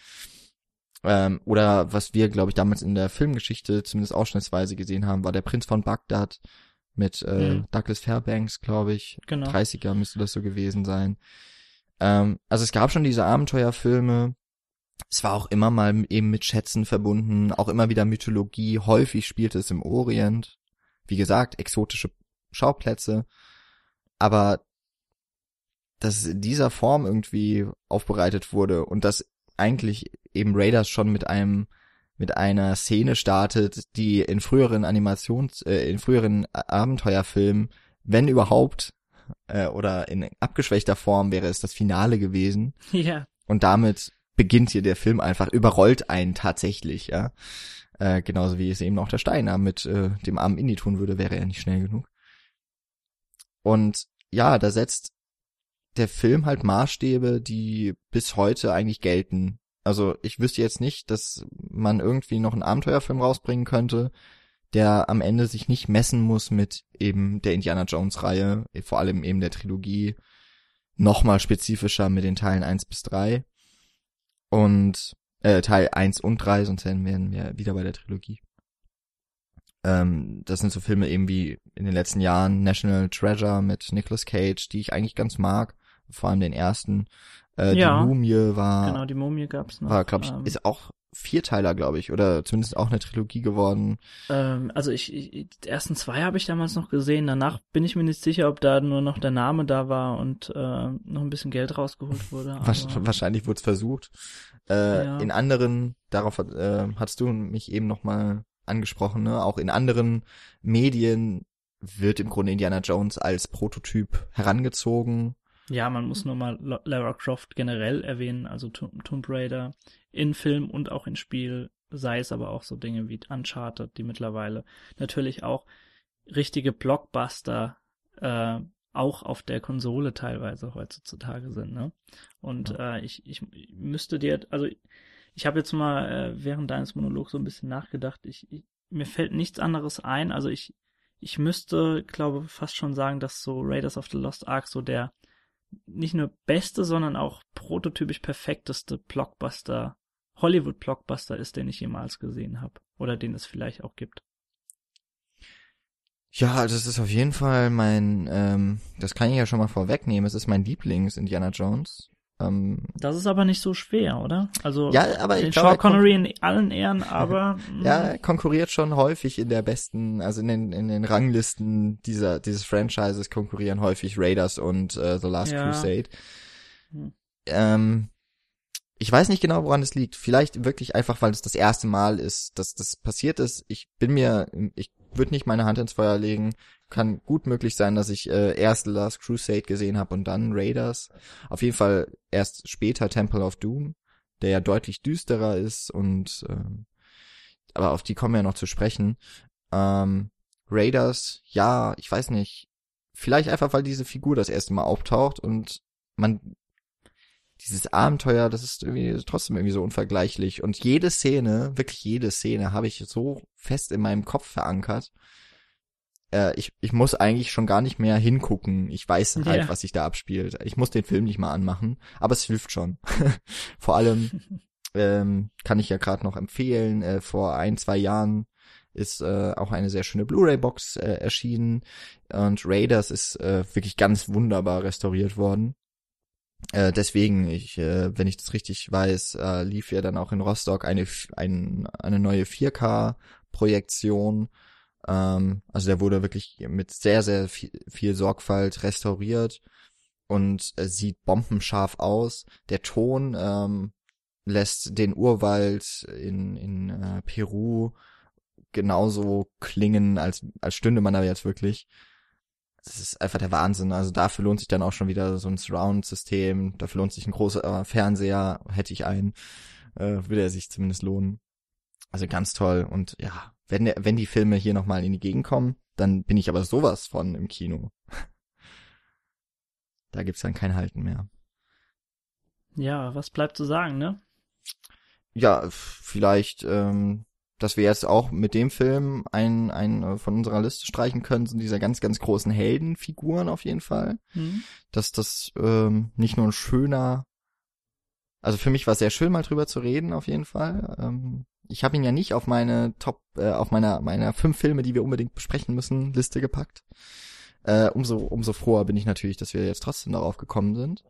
Ähm, oder was wir, glaube ich, damals in der Filmgeschichte zumindest ausschnittsweise gesehen haben, war der Prinz von Bagdad mit äh, Mhm. Douglas Fairbanks, glaube ich. Genau. 30er müsste das so gewesen sein. Ähm, also es gab schon diese Abenteuerfilme. Es war auch immer mal eben mit Schätzen verbunden, auch immer wieder Mythologie. Häufig spielte es im Orient. Wie gesagt, exotische Schauplätze. Aber dass es in dieser Form irgendwie aufbereitet wurde und dass eigentlich eben Raiders schon mit einem mit einer Szene startet, die in früheren Animations äh, in früheren Abenteuerfilmen, wenn überhaupt äh, oder in abgeschwächter Form wäre es das Finale gewesen Ja. und damit beginnt hier der Film einfach überrollt einen tatsächlich, ja. Äh, genauso wie es eben auch der Steiner mit äh, dem armen Indie tun würde, wäre er nicht schnell genug. Und ja, da setzt der Film halt Maßstäbe, die bis heute eigentlich gelten. Also ich wüsste jetzt nicht, dass man irgendwie noch einen Abenteuerfilm rausbringen könnte, der am Ende sich nicht messen muss mit eben der Indiana Jones Reihe, vor allem eben der Trilogie, nochmal spezifischer mit den Teilen 1 bis 3 und äh, Teil 1 und 3, sonst wären wir wieder bei der Trilogie. Ähm, das sind so Filme eben wie in den letzten Jahren National Treasure mit Nicolas Cage, die ich eigentlich ganz mag, vor allem den ersten. Äh, Ja. Die Mumie war, Genau, die Mumie gab's noch. war glaube ich, ähm, ist auch Vierteiler, glaube ich, oder zumindest auch eine Trilogie geworden. Ähm, also ich, ich, die ersten zwei habe ich damals noch gesehen. Danach bin ich mir nicht sicher, ob da nur noch der Name da war und äh, noch ein bisschen Geld rausgeholt wurde. Wahrscheinlich wurde es versucht. Äh, Ja. In anderen, darauf äh, hast du mich eben nochmal angesprochen, ne? auch in anderen Medien wird im Grunde Indiana Jones als Prototyp herangezogen. Ja, man muss nur mal Lara Croft generell erwähnen, also Tomb Raider in Film und auch in Spiel, sei es aber auch so Dinge wie Uncharted, die mittlerweile natürlich auch richtige Blockbuster äh, auch auf der Konsole teilweise heutzutage sind. Ne? Und äh, ich, ich müsste dir, also ich habe jetzt mal äh, während deines Monologs so ein bisschen nachgedacht. Ich, ich, mir fällt nichts anderes ein. Also ich, ich müsste, glaube fast schon sagen, dass so Raiders of the Lost Ark so der nicht nur beste, sondern auch prototypisch perfekteste Blockbuster, Hollywood-Blockbuster ist, den ich jemals gesehen habe. Oder den es vielleicht auch gibt. Ja, das ist auf jeden Fall mein, ähm, das kann ich ja schon mal vorwegnehmen, es ist mein Lieblings-Indiana Jones. Ähm, Das ist aber nicht so schwer, oder? Also Ja, aber ich glaube, Sean er Connery in allen Ehren, aber mm, ja, er konkurriert schon häufig in der besten, also in den, in den Ranglisten dieser, dieses Franchises konkurrieren häufig Raiders und äh, The Last Ja. Crusade. Hm. Ähm, ich weiß nicht genau, woran es liegt. Vielleicht wirklich einfach, weil es das erste Mal ist, dass das passiert ist. Ich bin mir, ich würde nicht meine Hand ins Feuer legen. Kann gut möglich sein, dass ich äh, erst Last Crusade gesehen habe und dann Raiders. Auf jeden Fall erst später Temple of Doom, der ja deutlich düsterer ist und ähm, aber auf die kommen wir ja noch zu sprechen. Ähm, Raiders, ja, ich weiß nicht. Vielleicht einfach, weil diese Figur das erste Mal auftaucht und man dieses Abenteuer, das ist irgendwie trotzdem irgendwie so unvergleichlich. Und jede Szene, wirklich jede Szene, habe ich so fest in meinem Kopf verankert. Äh, ich, ich muss eigentlich schon gar nicht mehr hingucken. Ich weiß halt, Ja. was sich da abspielt. Ich muss den Film nicht mal anmachen, aber es hilft schon. Vor allem ähm, kann ich ja gerade noch empfehlen, äh, vor ein, zwei Jahren ist äh, auch eine sehr schöne Blu-ray-Box äh, erschienen und Raiders ist äh, wirklich ganz wunderbar restauriert worden. Äh, deswegen, ich, äh, wenn ich das richtig weiß, äh, lief ja dann auch in Rostock eine, ein, eine neue 4K-Projektion. Ähm, also der wurde wirklich mit sehr, sehr viel, viel Sorgfalt restauriert. und äh, sieht bombenscharf aus. Der Ton ähm, lässt den Urwald in, in äh, Peru genauso klingen, als, als stünde man da jetzt wirklich. Das ist einfach der Wahnsinn. Also dafür lohnt sich dann auch schon wieder so ein Surround-System. Dafür lohnt sich ein großer Fernseher. Hätte ich einen. Äh, würde er sich zumindest lohnen. Also ganz toll. Und ja, wenn, wenn die Filme hier nochmal in die Gegend kommen, dann bin ich aber sowas von im Kino. da gibt's dann kein Halten mehr. Ja, was bleibt zu sagen, ne? Ja, vielleicht ähm, dass wir jetzt auch mit dem Film einen, einen äh, von unserer Liste streichen können, sind diese ganz, ganz großen Heldenfiguren auf jeden Fall. Mhm. Dass das ähm, nicht nur ein schöner, also für mich war es sehr schön, mal drüber zu reden, auf jeden Fall. Ähm, ich habe ihn ja nicht auf meine Top, äh, auf meiner, meiner fünf Filme, die wir unbedingt besprechen müssen, Liste gepackt. Äh, umso, umso froher bin ich natürlich, dass wir jetzt trotzdem darauf gekommen sind.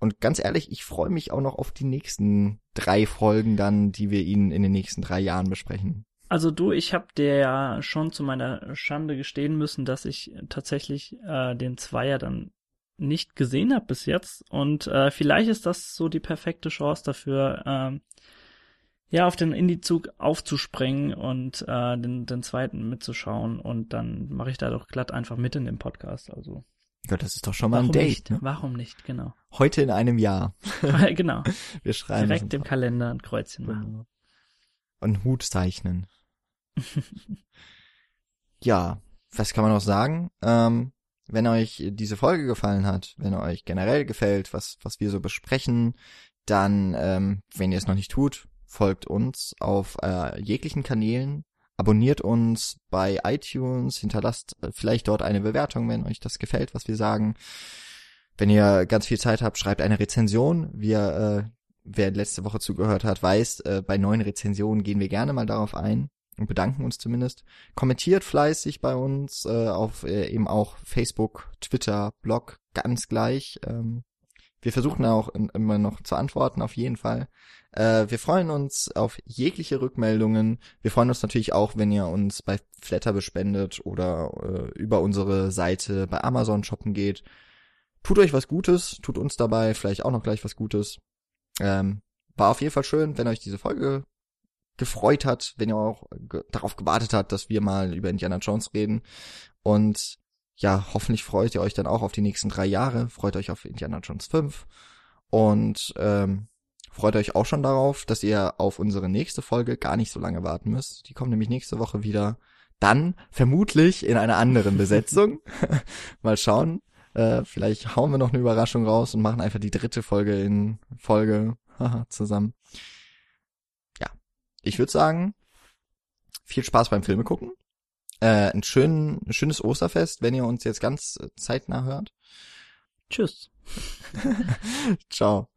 Und ganz ehrlich, ich freue mich auch noch auf die nächsten drei Folgen dann, die wir Ihnen in den nächsten drei Jahren besprechen. Also du, ich habe dir ja schon zu meiner Schande gestehen müssen, dass ich tatsächlich äh, den Zweier dann nicht gesehen habe bis jetzt. Und äh, vielleicht ist das so die perfekte Chance dafür, ähm, ja, auf den Indie-Zug aufzuspringen und äh, den, den zweiten mitzuschauen. Und dann mache ich da doch glatt einfach mit in dem Podcast. Also ja, das ist doch schon mal Warum ein Date. Nicht? Ne? Warum nicht, genau. Heute in einem Jahr. genau. Wir schreiben Direkt im Kalender ein Kreuzchen machen. Genau. Und Hut zeichnen. ja, was kann man noch sagen? Ähm, wenn euch diese Folge gefallen hat, wenn euch generell gefällt, was, was wir so besprechen, dann, ähm, wenn ihr es noch nicht tut, folgt uns auf äh, jeglichen Kanälen, Abonniert uns bei iTunes, hinterlasst äh, vielleicht dort eine Bewertung, wenn euch das gefällt, was wir sagen. Wenn ihr ganz viel Zeit habt, schreibt eine Rezension. Wir, äh, wer letzte Woche zugehört hat, weiß, äh, bei neuen Rezensionen gehen wir gerne mal darauf ein und bedanken uns zumindest. Kommentiert fleißig bei uns äh, auf äh, eben auch Facebook, Twitter, Blog, ganz gleich. Ähm, wir versuchen auch immer noch zu antworten, auf jeden Fall. Äh, wir freuen uns auf jegliche Rückmeldungen. Wir freuen uns natürlich auch, wenn ihr uns bei Flatter bespendet oder äh, über unsere Seite bei Amazon shoppen geht. Tut euch was Gutes, tut uns dabei vielleicht auch noch gleich was Gutes. Ähm, war auf jeden Fall schön, wenn euch diese Folge gefreut hat, wenn ihr auch ge darauf gewartet habt, dass wir mal über Indiana Jones reden. Und ja, hoffentlich freut ihr euch dann auch auf die nächsten drei Jahre, freut euch auf Indiana Jones 5 und ähm, freut euch auch schon darauf, dass ihr auf unsere nächste Folge gar nicht so lange warten müsst. Die kommt nämlich nächste Woche wieder. Dann vermutlich in einer anderen Besetzung. Mal schauen. Äh, vielleicht hauen wir noch eine Überraschung raus und machen einfach die dritte Folge in Folge zusammen. Ja, ich würde sagen, viel Spaß beim Filme gucken. Äh, ein, schön, ein schönes Osterfest, wenn ihr uns jetzt ganz äh, zeitnah hört. Tschüss. Ciao.